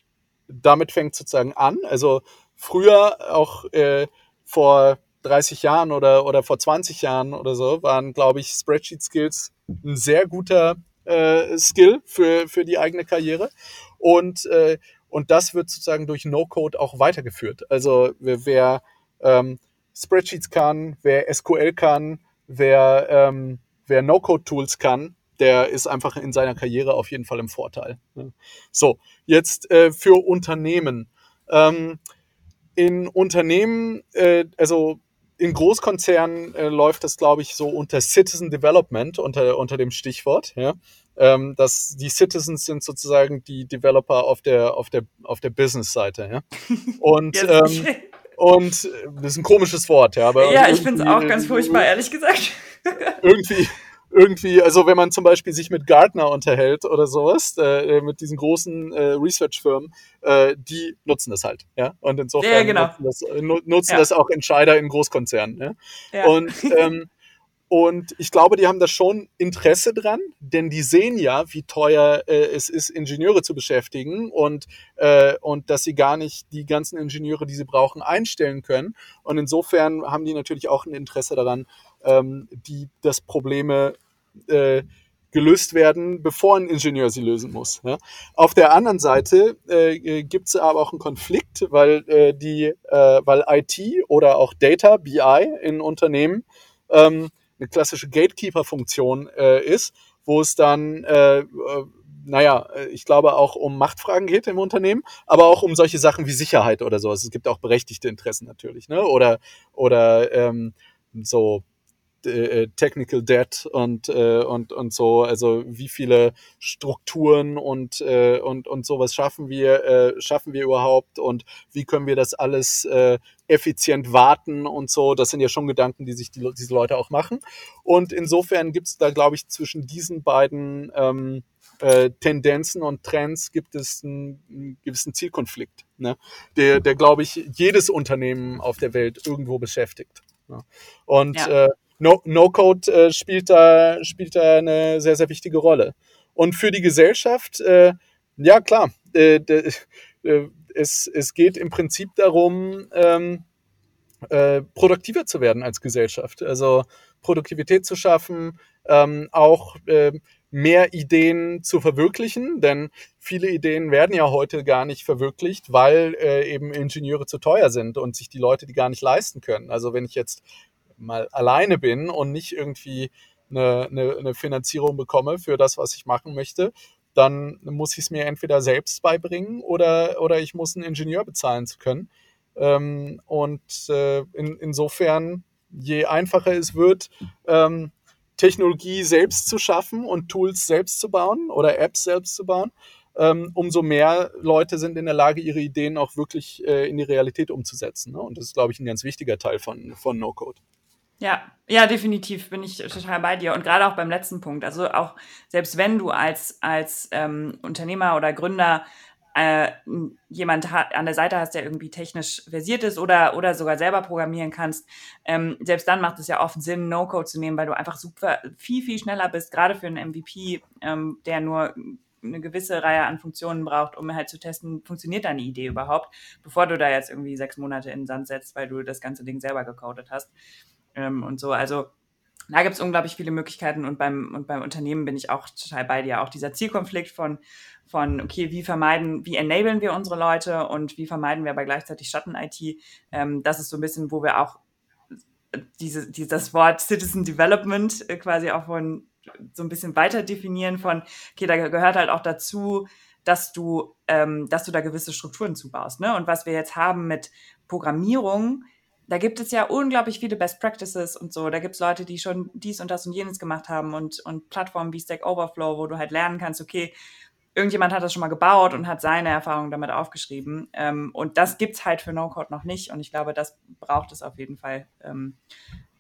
damit fängt sozusagen an. Also früher auch äh, vor 30 Jahren oder, oder vor 20 Jahren oder so waren, glaube ich, Spreadsheet-Skills ein sehr guter äh, Skill für, für die eigene Karriere. Und, äh, und das wird sozusagen durch No-Code auch weitergeführt. Also wer, wer ähm, Spreadsheets kann, wer SQL kann, wer, ähm, wer No-Code-Tools kann, der ist einfach in seiner Karriere auf jeden Fall im Vorteil. So, jetzt äh, für Unternehmen. Ähm, in Unternehmen, äh, also in Großkonzernen äh, läuft das, glaube ich, so unter Citizen Development, unter, unter dem Stichwort. Ja? Ähm, dass die Citizens sind sozusagen die Developer auf der, auf der, auf der Business-Seite. Ja? Und, ähm, und das ist ein komisches Wort, ja. Aber ja, ich finde es auch ganz furchtbar, ehrlich gesagt. irgendwie, irgendwie, also wenn man zum Beispiel sich mit Gartner unterhält oder sowas, äh, mit diesen großen äh, Research-Firmen, äh, die nutzen das halt, ja. Und insofern ja, genau. nutzen, das, äh, nutzen ja. das, auch Entscheider in Großkonzernen. Ja? ja. Und ähm, und ich glaube, die haben da schon Interesse dran, denn die sehen ja, wie teuer äh, es ist, Ingenieure zu beschäftigen und, äh, und dass sie gar nicht die ganzen Ingenieure, die sie brauchen, einstellen können. Und insofern haben die natürlich auch ein Interesse daran, ähm, die, dass Probleme äh, gelöst werden, bevor ein Ingenieur sie lösen muss. Ja. Auf der anderen Seite äh, gibt es aber auch einen Konflikt, weil äh, die, äh, weil IT oder auch Data, BI in Unternehmen ähm, eine klassische Gatekeeper-Funktion äh, ist, wo es dann äh, äh, naja, ich glaube auch um Machtfragen geht im Unternehmen, aber auch um solche Sachen wie Sicherheit oder sowas. Es gibt auch berechtigte Interessen natürlich, ne? Oder oder ähm, so äh, Technical Debt und, äh, und, und so, also wie viele Strukturen und, äh, und, und sowas schaffen wir, äh, schaffen wir überhaupt und wie können wir das alles äh, effizient warten und so. Das sind ja schon Gedanken, die sich die, diese Leute auch machen. Und insofern gibt es da, glaube ich, zwischen diesen beiden ähm, äh, Tendenzen und Trends gibt es einen gewissen Zielkonflikt, ne? der, der glaube ich, jedes Unternehmen auf der Welt irgendwo beschäftigt. Ne? Und ja. äh, No-Code no äh, spielt, da, spielt da eine sehr, sehr wichtige Rolle. Und für die Gesellschaft, äh, ja klar, äh, äh, es, es geht im Prinzip darum, ähm, äh, produktiver zu werden als Gesellschaft. Also Produktivität zu schaffen, ähm, auch äh, mehr Ideen zu verwirklichen, denn viele Ideen werden ja heute gar nicht verwirklicht, weil äh, eben Ingenieure zu teuer sind und sich die Leute die gar nicht leisten können. Also wenn ich jetzt mal alleine bin und nicht irgendwie eine, eine, eine Finanzierung bekomme für das, was ich machen möchte, dann muss ich es mir entweder selbst beibringen oder, oder ich muss einen Ingenieur bezahlen zu können. Ähm, und äh, in, insofern, je einfacher es wird, ähm, Technologie selbst zu schaffen und Tools selbst zu bauen oder Apps selbst zu bauen, ähm, umso mehr Leute sind in der Lage, ihre Ideen auch wirklich äh, in die Realität umzusetzen. Ne? Und das ist, glaube ich, ein ganz wichtiger Teil von, von No-Code. Ja, ja, definitiv bin ich total bei dir. Und gerade auch beim letzten Punkt. Also auch selbst wenn du als, als ähm, Unternehmer oder Gründer äh, jemand an der Seite hast, der irgendwie technisch versiert ist oder, oder sogar selber programmieren kannst, ähm, selbst dann macht es ja oft Sinn, No-Code zu nehmen, weil du einfach super viel, viel schneller bist, gerade für einen MVP, ähm, der nur eine gewisse Reihe an Funktionen braucht, um halt zu testen, funktioniert deine Idee überhaupt, bevor du da jetzt irgendwie sechs Monate in den Sand setzt, weil du das ganze Ding selber gecodet hast ähm, und so. Also da gibt es unglaublich viele Möglichkeiten und beim, und beim Unternehmen bin ich auch total bei dir. Auch dieser Zielkonflikt von, von, okay, wie vermeiden, wie enablen wir unsere Leute und wie vermeiden wir aber gleichzeitig Schatten-IT, ähm, das ist so ein bisschen, wo wir auch diese, die, das Wort Citizen Development äh, quasi auch von so ein bisschen weiter definieren von, okay, da gehört halt auch dazu, dass du, ähm, dass du da gewisse Strukturen zubaust. Ne? Und was wir jetzt haben mit Programmierung, da gibt es ja unglaublich viele Best Practices und so. Da gibt es Leute, die schon dies und das und jenes gemacht haben und, und Plattformen wie Stack Overflow, wo du halt lernen kannst, okay, irgendjemand hat das schon mal gebaut und hat seine Erfahrungen damit aufgeschrieben. Ähm, und das gibt es halt für No-Code noch nicht. Und ich glaube, das braucht es auf jeden Fall ähm,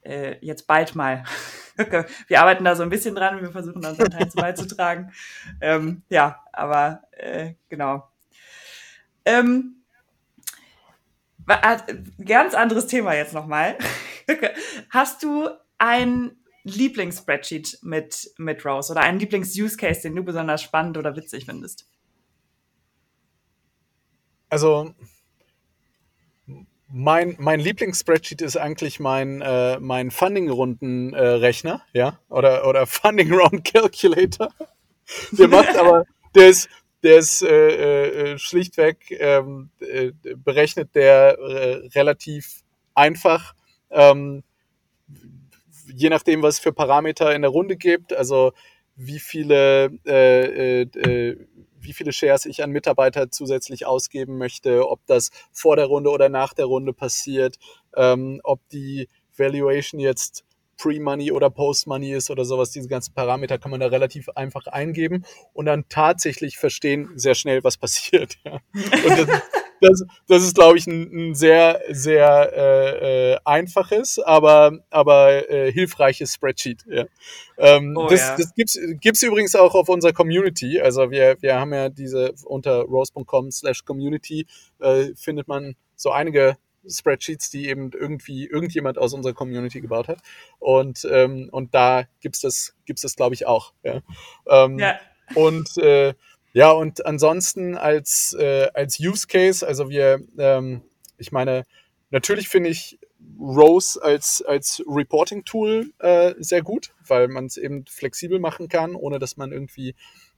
äh, jetzt bald mal. wir arbeiten da so ein bisschen dran, wir versuchen unseren Teil zu beizutragen. Ähm, ja, aber äh, genau. Ähm, Ganz anderes Thema jetzt nochmal. Hast du ein Lieblings-Spreadsheet mit, mit Rose oder einen Lieblings-Use-Case, den du besonders spannend oder witzig findest? Also, mein, mein Lieblings-Spreadsheet ist eigentlich mein, äh, mein Funding-Runden-Rechner, äh, ja, oder, oder Funding-Round-Calculator. Der macht aber, der ist, der ist äh, äh, schlichtweg ähm, äh, berechnet der äh, relativ einfach, ähm, je nachdem, was es für Parameter in der Runde gibt, also wie viele, äh, äh, äh, wie viele Shares ich an Mitarbeiter zusätzlich ausgeben möchte, ob das vor der Runde oder nach der Runde passiert, ähm, ob die Valuation jetzt Pre-Money oder Post-Money ist oder sowas. Diese ganzen Parameter kann man da relativ einfach eingeben und dann tatsächlich verstehen sehr schnell, was passiert. Ja. Und das, das, das ist, glaube ich, ein, ein, sehr, sehr äh, äh, einfaches, aber, aber äh, hilfreiches Spreadsheet. Ja. Ähm, oh, das ja. das gibt's gibt's übrigens auch auf unserer Community. Also wir, wir haben ja diese unter rose.com slash community äh, findet man so einige Spreadsheets, die eben irgendwie irgendjemand aus unserer Community gebaut hat. Und, ähm, und da gibt's das, gibt's das, glaube ich, auch. Ja. Ähm, ja. Und äh, ja, und ansonsten als, äh, als Use Case, also wir, ähm, ich meine, natürlich finde ich Rose als, als Reporting-Tool äh, sehr gut, weil man es eben flexibel machen kann, ohne dass man irgendwie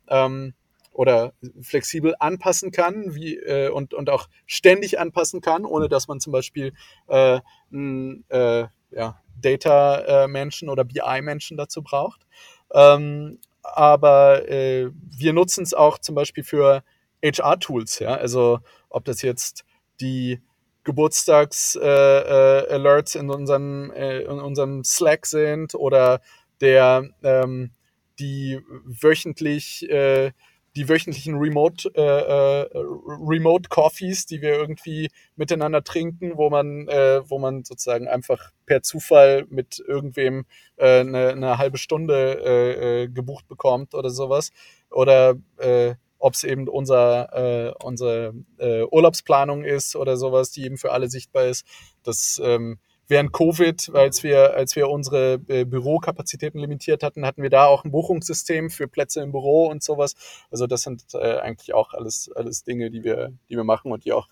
ähm, oder flexibel anpassen kann wie, äh, und, und auch ständig anpassen kann, ohne dass man zum Beispiel äh, ein, äh, ja, Data-Menschen oder BI-Menschen dazu braucht. Ähm, aber äh, wir nutzen es auch zum Beispiel für HR-Tools, ja, also ob das jetzt die Geburtstags-Alerts äh, äh, in, unserem, äh, in unserem Slack sind oder der ähm, die wöchentlich äh, die wöchentlichen Remote, äh, äh, Remote Coffees, die wir irgendwie miteinander trinken, wo man, äh, wo man sozusagen einfach per Zufall mit irgendwem äh, eine, eine halbe Stunde äh, äh, gebucht bekommt oder sowas. Oder äh, ob es eben unser, äh, unsere äh, Urlaubsplanung ist oder sowas, die eben für alle sichtbar ist. Das, ähm, während Covid, als wir, als wir unsere äh, Bürokapazitäten limitiert hatten, hatten wir da auch ein Buchungssystem für Plätze im Büro und sowas. Also das sind äh, eigentlich auch alles, alles Dinge, die wir, die wir machen und die auch,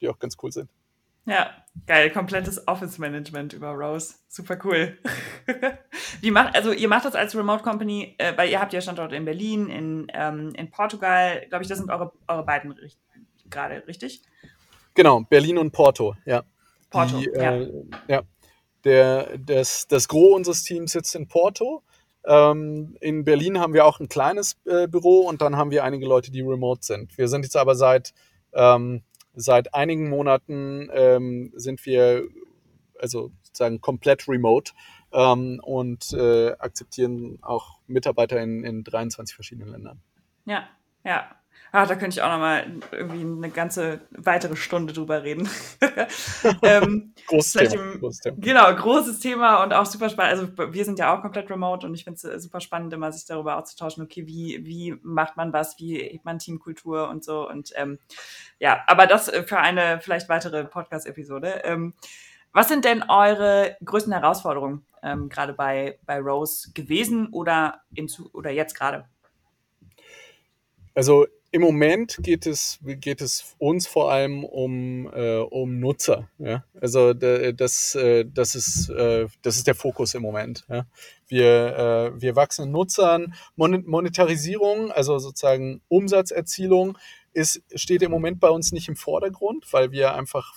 die auch ganz cool sind. Ja, geil. Komplettes Office-Management über Rose. Super cool. Wie macht, also ihr macht das als Remote Company, äh, weil ihr habt ja Standorte in Berlin, in, ähm, in Portugal. Glaube ich, das sind eure, eure beiden gerade, richtig? Genau, Berlin und Porto, ja. Porto, Die, ja. Äh, ja. Der, das, das Gros unseres Teams sitzt in Porto. Ähm, in Berlin haben wir auch ein kleines äh, Büro und dann haben wir einige Leute, die remote sind. Wir sind jetzt aber seit ähm, Seit einigen Monaten ähm, sind wir also sozusagen komplett remote ähm, und äh, akzeptieren auch Mitarbeiter in, in 23 verschiedenen Ländern. Ja, ja. Ah, da könnte ich auch noch mal irgendwie eine ganze weitere Stunde drüber reden. ähm, großes, Thema, im, großes Thema. Genau, großes Thema und auch super spannend. Also wir sind ja auch komplett remote und ich finde es äh, super spannend, immer sich darüber auszutauschen, okay, wie, wie macht man was, wie hebt man Teamkultur und so. Und ähm, ja, aber das äh, für eine vielleicht weitere Podcast-Episode. Ähm, was sind denn eure größten Herausforderungen ähm, gerade bei, bei Rose gewesen oder, in, oder jetzt gerade? Also im Moment geht es, geht es uns vor allem um, äh, um Nutzer. Ja? Also das, äh, das, ist, äh, das ist der Fokus im Moment. Ja? Wir, äh, wir wachsen Nutzern. Monetarisierung, also sozusagen Umsatzerzielung, ist, steht im Moment bei uns nicht im Vordergrund, weil wir einfach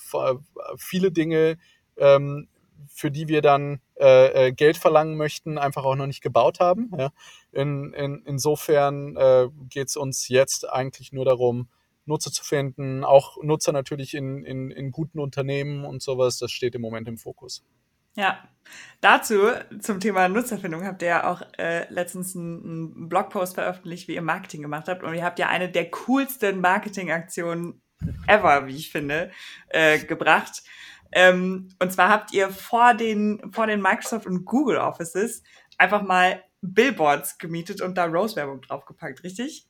viele Dinge ähm, für die wir dann äh, äh, Geld verlangen möchten, einfach auch noch nicht gebaut haben. Ja. In, in, insofern äh, geht es uns jetzt eigentlich nur darum, Nutzer zu finden, auch Nutzer natürlich in, in, in guten Unternehmen und sowas, das steht im Moment im Fokus. Ja, dazu zum Thema Nutzerfindung habt ihr ja auch äh, letztens einen, Blogpost veröffentlicht, wie ihr Marketing gemacht habt. Und ihr habt ja eine der coolsten Marketingaktionen ever, wie ich finde, äh, gebracht. Ähm, und zwar habt ihr vor den, vor den Microsoft und Google Offices einfach mal Billboards gemietet und da Rose-Werbung draufgepackt, richtig?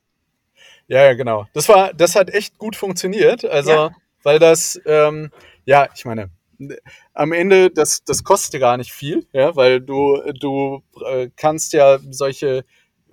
Ja, ja, genau. Das war, das hat echt gut funktioniert. Also, ja. weil das, ähm, ja, ich meine, am Ende, das, das kostet gar nicht viel, ja, weil du, du äh, kannst ja solche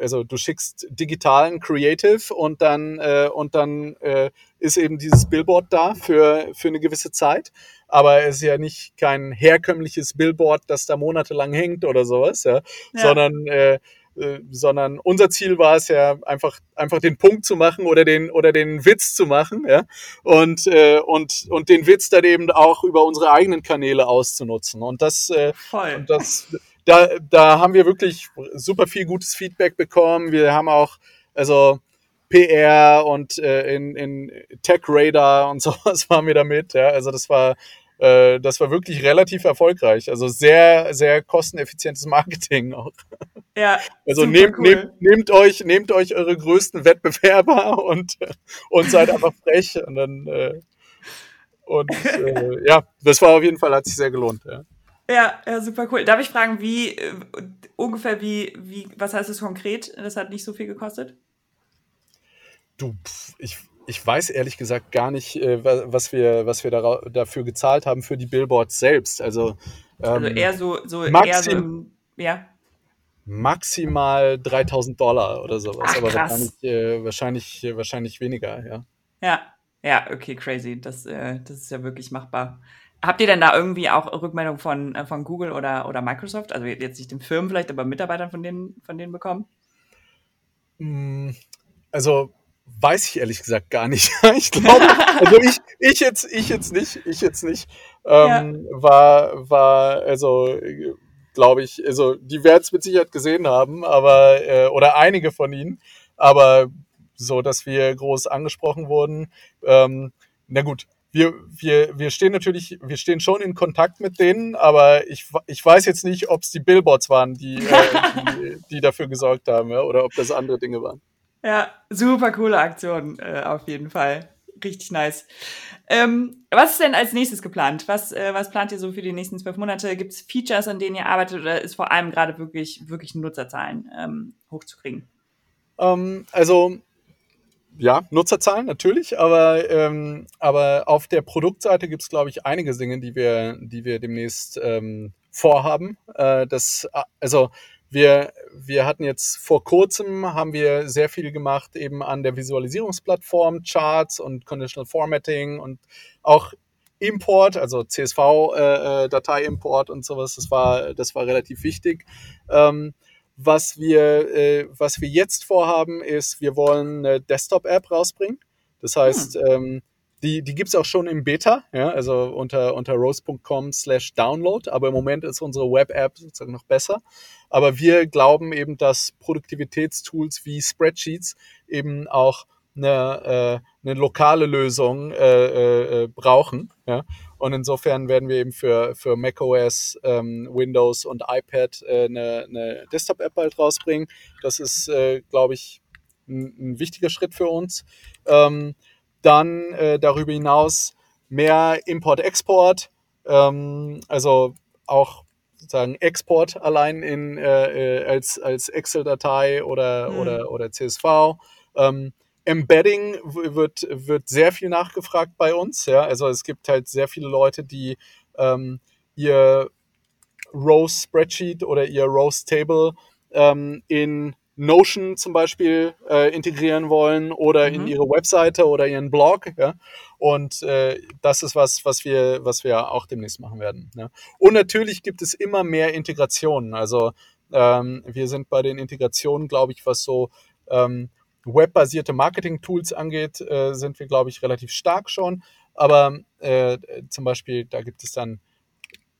also du schickst digitalen Creative und dann, äh, und dann äh, ist eben dieses Billboard da für, für eine gewisse Zeit. Aber es ist ja nicht kein herkömmliches Billboard, das da monatelang hängt oder sowas, ja. ja. sondern äh, äh, sondern unser Ziel war es ja einfach einfach den Punkt zu machen oder den oder den Witz zu machen ja und äh, und und den Witz dann eben auch über unsere eigenen Kanäle auszunutzen und das äh. Und das da, da haben wir wirklich super viel gutes Feedback bekommen. Wir haben auch, also PR und äh, in, in Tech Radar und sowas waren wir damit. Ja. Also das war, äh, das war wirklich relativ erfolgreich. Also sehr, sehr kosteneffizientes Marketing auch. Ja. Also nehmt, cool. nehmt, nehmt euch, nehmt euch eure größten Wettbewerber und, und seid einfach frech. Und dann äh, und äh, ja, das war auf jeden Fall, hat sich sehr gelohnt. Ja. Ja, ja, super cool. Darf ich fragen, wie äh, ungefähr wie, wie, was heißt es konkret? Das hat nicht so viel gekostet? Du, ich, ich weiß ehrlich gesagt gar nicht, äh, was wir, was wir da, dafür gezahlt haben für die Billboards selbst. Also, also ähm, eher so, so, eher so ja. Maximal 3000 Dollar oder sowas, Ach, aber wahrscheinlich, äh, wahrscheinlich, wahrscheinlich weniger, ja. Ja, ja, okay, crazy. Das, äh, das ist ja wirklich machbar. Habt ihr denn da irgendwie auch Rückmeldung von, äh, von Google oder, oder Microsoft? Also jetzt nicht den Firmen vielleicht, aber Mitarbeitern von denen, von denen bekommen? Mm, also weiß ich ehrlich gesagt gar nicht. ich glaube, also ich, ich jetzt, ich jetzt nicht, ich jetzt nicht. Ähm, ja. War, war, also glaube ich, also die werden es mit Sicherheit gesehen haben, aber äh, oder einige von ihnen, aber so, dass wir groß angesprochen wurden. Ähm, na gut, wir, wir, wir stehen natürlich, wir stehen schon in Kontakt mit denen, aber ich, ich weiß jetzt nicht, ob es die Billboards waren, die, äh, die, die, dafür gesorgt haben, ja, oder ob das andere Dinge waren. Ja, super coole Aktion, äh, auf jeden Fall. Richtig nice. Ähm, was ist denn als nächstes geplant? Was, äh, was plant ihr so für die nächsten zwölf Monate? Gibt es Features, an denen ihr arbeitet oder ist vor allem gerade wirklich, wirklich Nutzerzahlen ähm, hochzukriegen? Ähm, also ja, Nutzerzahlen natürlich, aber, ähm, aber auf der Produktseite gibt es, glaube ich, einige Dinge, die wir, die wir demnächst ähm, vorhaben. Äh, das, also wir, wir hatten jetzt vor kurzem, haben wir sehr viel gemacht eben an der Visualisierungsplattform, Charts und Conditional Formatting und auch Import, also CSV-Datei-Import äh, äh und sowas. Das war, das war relativ wichtig. Ähm, was wir, äh, was wir jetzt vorhaben, ist, wir wollen eine Desktop-App rausbringen. Das heißt, hm. ähm, die, die gibt es auch schon im Beta, ja, also unter, unter rose.com slash download, aber im Moment ist unsere Web-App sozusagen noch besser. Aber wir glauben eben, dass Produktivitätstools wie Spreadsheets eben auch eine, äh, eine lokale Lösung äh, äh, äh, brauchen. Ja? Und insofern werden wir eben für, für macOS, ähm, Windows und iPad äh, eine, eine Desktop-App bald rausbringen. Das ist, äh, glaube ich, ein, ein, wichtiger Schritt für uns. Ähm, dann äh, darüber hinaus mehr Import-Export, ähm, also auch sozusagen Export allein in, äh, als, als Excel-Datei oder, mhm. oder, oder CSV. Ähm, Embedding wird, wird sehr viel nachgefragt bei uns. Ja? Also es gibt halt sehr viele Leute, die ähm, ihr Rose Spreadsheet oder ihr Rose Table ähm, in Notion zum Beispiel äh, integrieren wollen oder mhm. in ihre Webseite oder ihren Blog. Ja? Und äh, das ist was, was wir, was wir auch demnächst machen werden. Ja? Und natürlich gibt es immer mehr Integrationen. Also ähm, wir sind bei den Integrationen, glaube ich, was so ähm, webbasierte Marketing-Tools angeht, äh, sind wir, glaube ich, relativ stark schon. Aber äh, zum Beispiel, da gibt es dann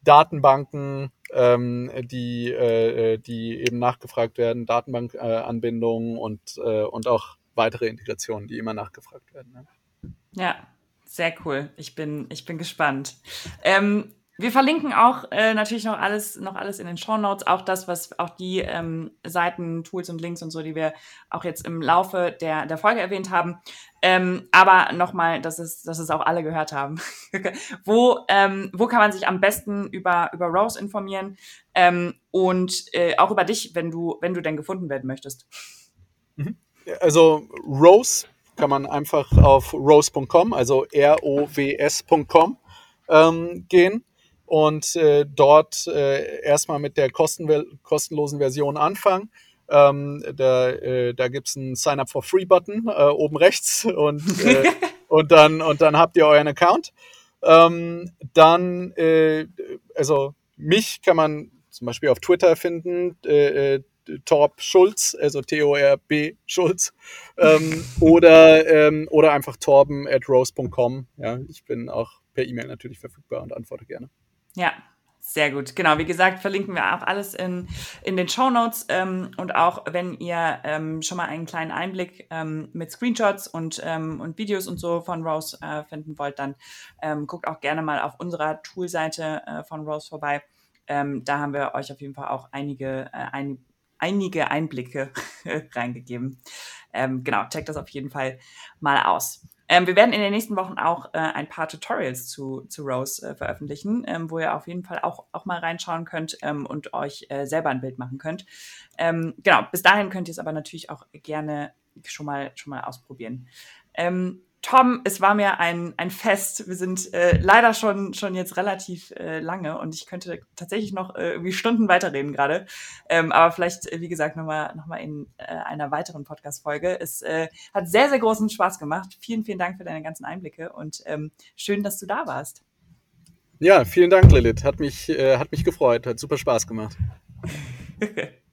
Datenbanken, ähm, die, äh, die eben nachgefragt werden, Datenbankanbindungen und, äh, und auch weitere Integrationen, die immer nachgefragt werden. Ne? Ja, sehr cool. Ich bin, ich bin gespannt. Ähm, wir verlinken auch äh, natürlich noch alles, noch alles in den Show Notes, auch das, was auch die ähm, Seiten, Tools und Links und so, die wir auch jetzt im Laufe der, der Folge erwähnt haben. Ähm, aber nochmal, dass es, dass es auch alle gehört haben. wo, ähm, wo kann man sich am besten über, über Rose informieren? Ähm, und äh, auch über dich, wenn du, wenn du denn gefunden werden möchtest. Mhm. Also Rose kann man einfach auf rose.com, also R-O-W-S.com ähm, gehen und äh, dort äh, erstmal mit der kostenlosen Version anfangen. Ähm, da äh, da gibt es einen Sign-up for Free-Button äh, oben rechts und, äh, und, dann, und dann habt ihr euren Account. Ähm, dann, äh, also mich kann man zum Beispiel auf Twitter finden, äh Torb Schulz, also T-O-R-B Schulz, ähm, oder, ähm, oder einfach torben at rose.com. Ja, ich bin auch per E-Mail natürlich verfügbar und antworte gerne. Ja, sehr gut. Genau, wie gesagt, verlinken wir auch alles in, in den Show Notes. Ähm, und auch wenn ihr ähm, schon mal einen kleinen Einblick ähm, mit Screenshots und, ähm, und Videos und so von Rose äh, finden wollt, dann ähm, guckt auch gerne mal auf unserer Toolseite äh, von Rose vorbei. Ähm, da haben wir euch auf jeden Fall auch einige, äh, ein, einige Einblicke reingegeben. genau, checkt das auf jeden Fall mal aus. Ähm, wir werden in den nächsten Wochen auch äh, ein paar Tutorials zu, zu Rose äh, veröffentlichen, ähm, wo ihr auf jeden Fall auch, auch mal reinschauen könnt ähm, und euch äh, selber ein Bild machen könnt. Ähm, genau, bis dahin könnt ihr es aber natürlich auch gerne schon mal, schon mal ausprobieren. Ähm, Tom, es war mir ein, ein Fest. Wir sind äh, leider schon, schon jetzt relativ äh, lange und ich könnte tatsächlich noch äh, irgendwie Stunden weiterreden gerade. Ähm, aber vielleicht, äh, wie gesagt, nochmal noch mal in äh, einer weiteren Podcast-Folge. Es äh, hat sehr, sehr großen Spaß gemacht. Vielen, vielen Dank für deine ganzen Einblicke und ähm, schön, dass du da warst. Ja, vielen Dank, Lilith. Hat mich, äh, hat mich gefreut, hat super Spaß gemacht.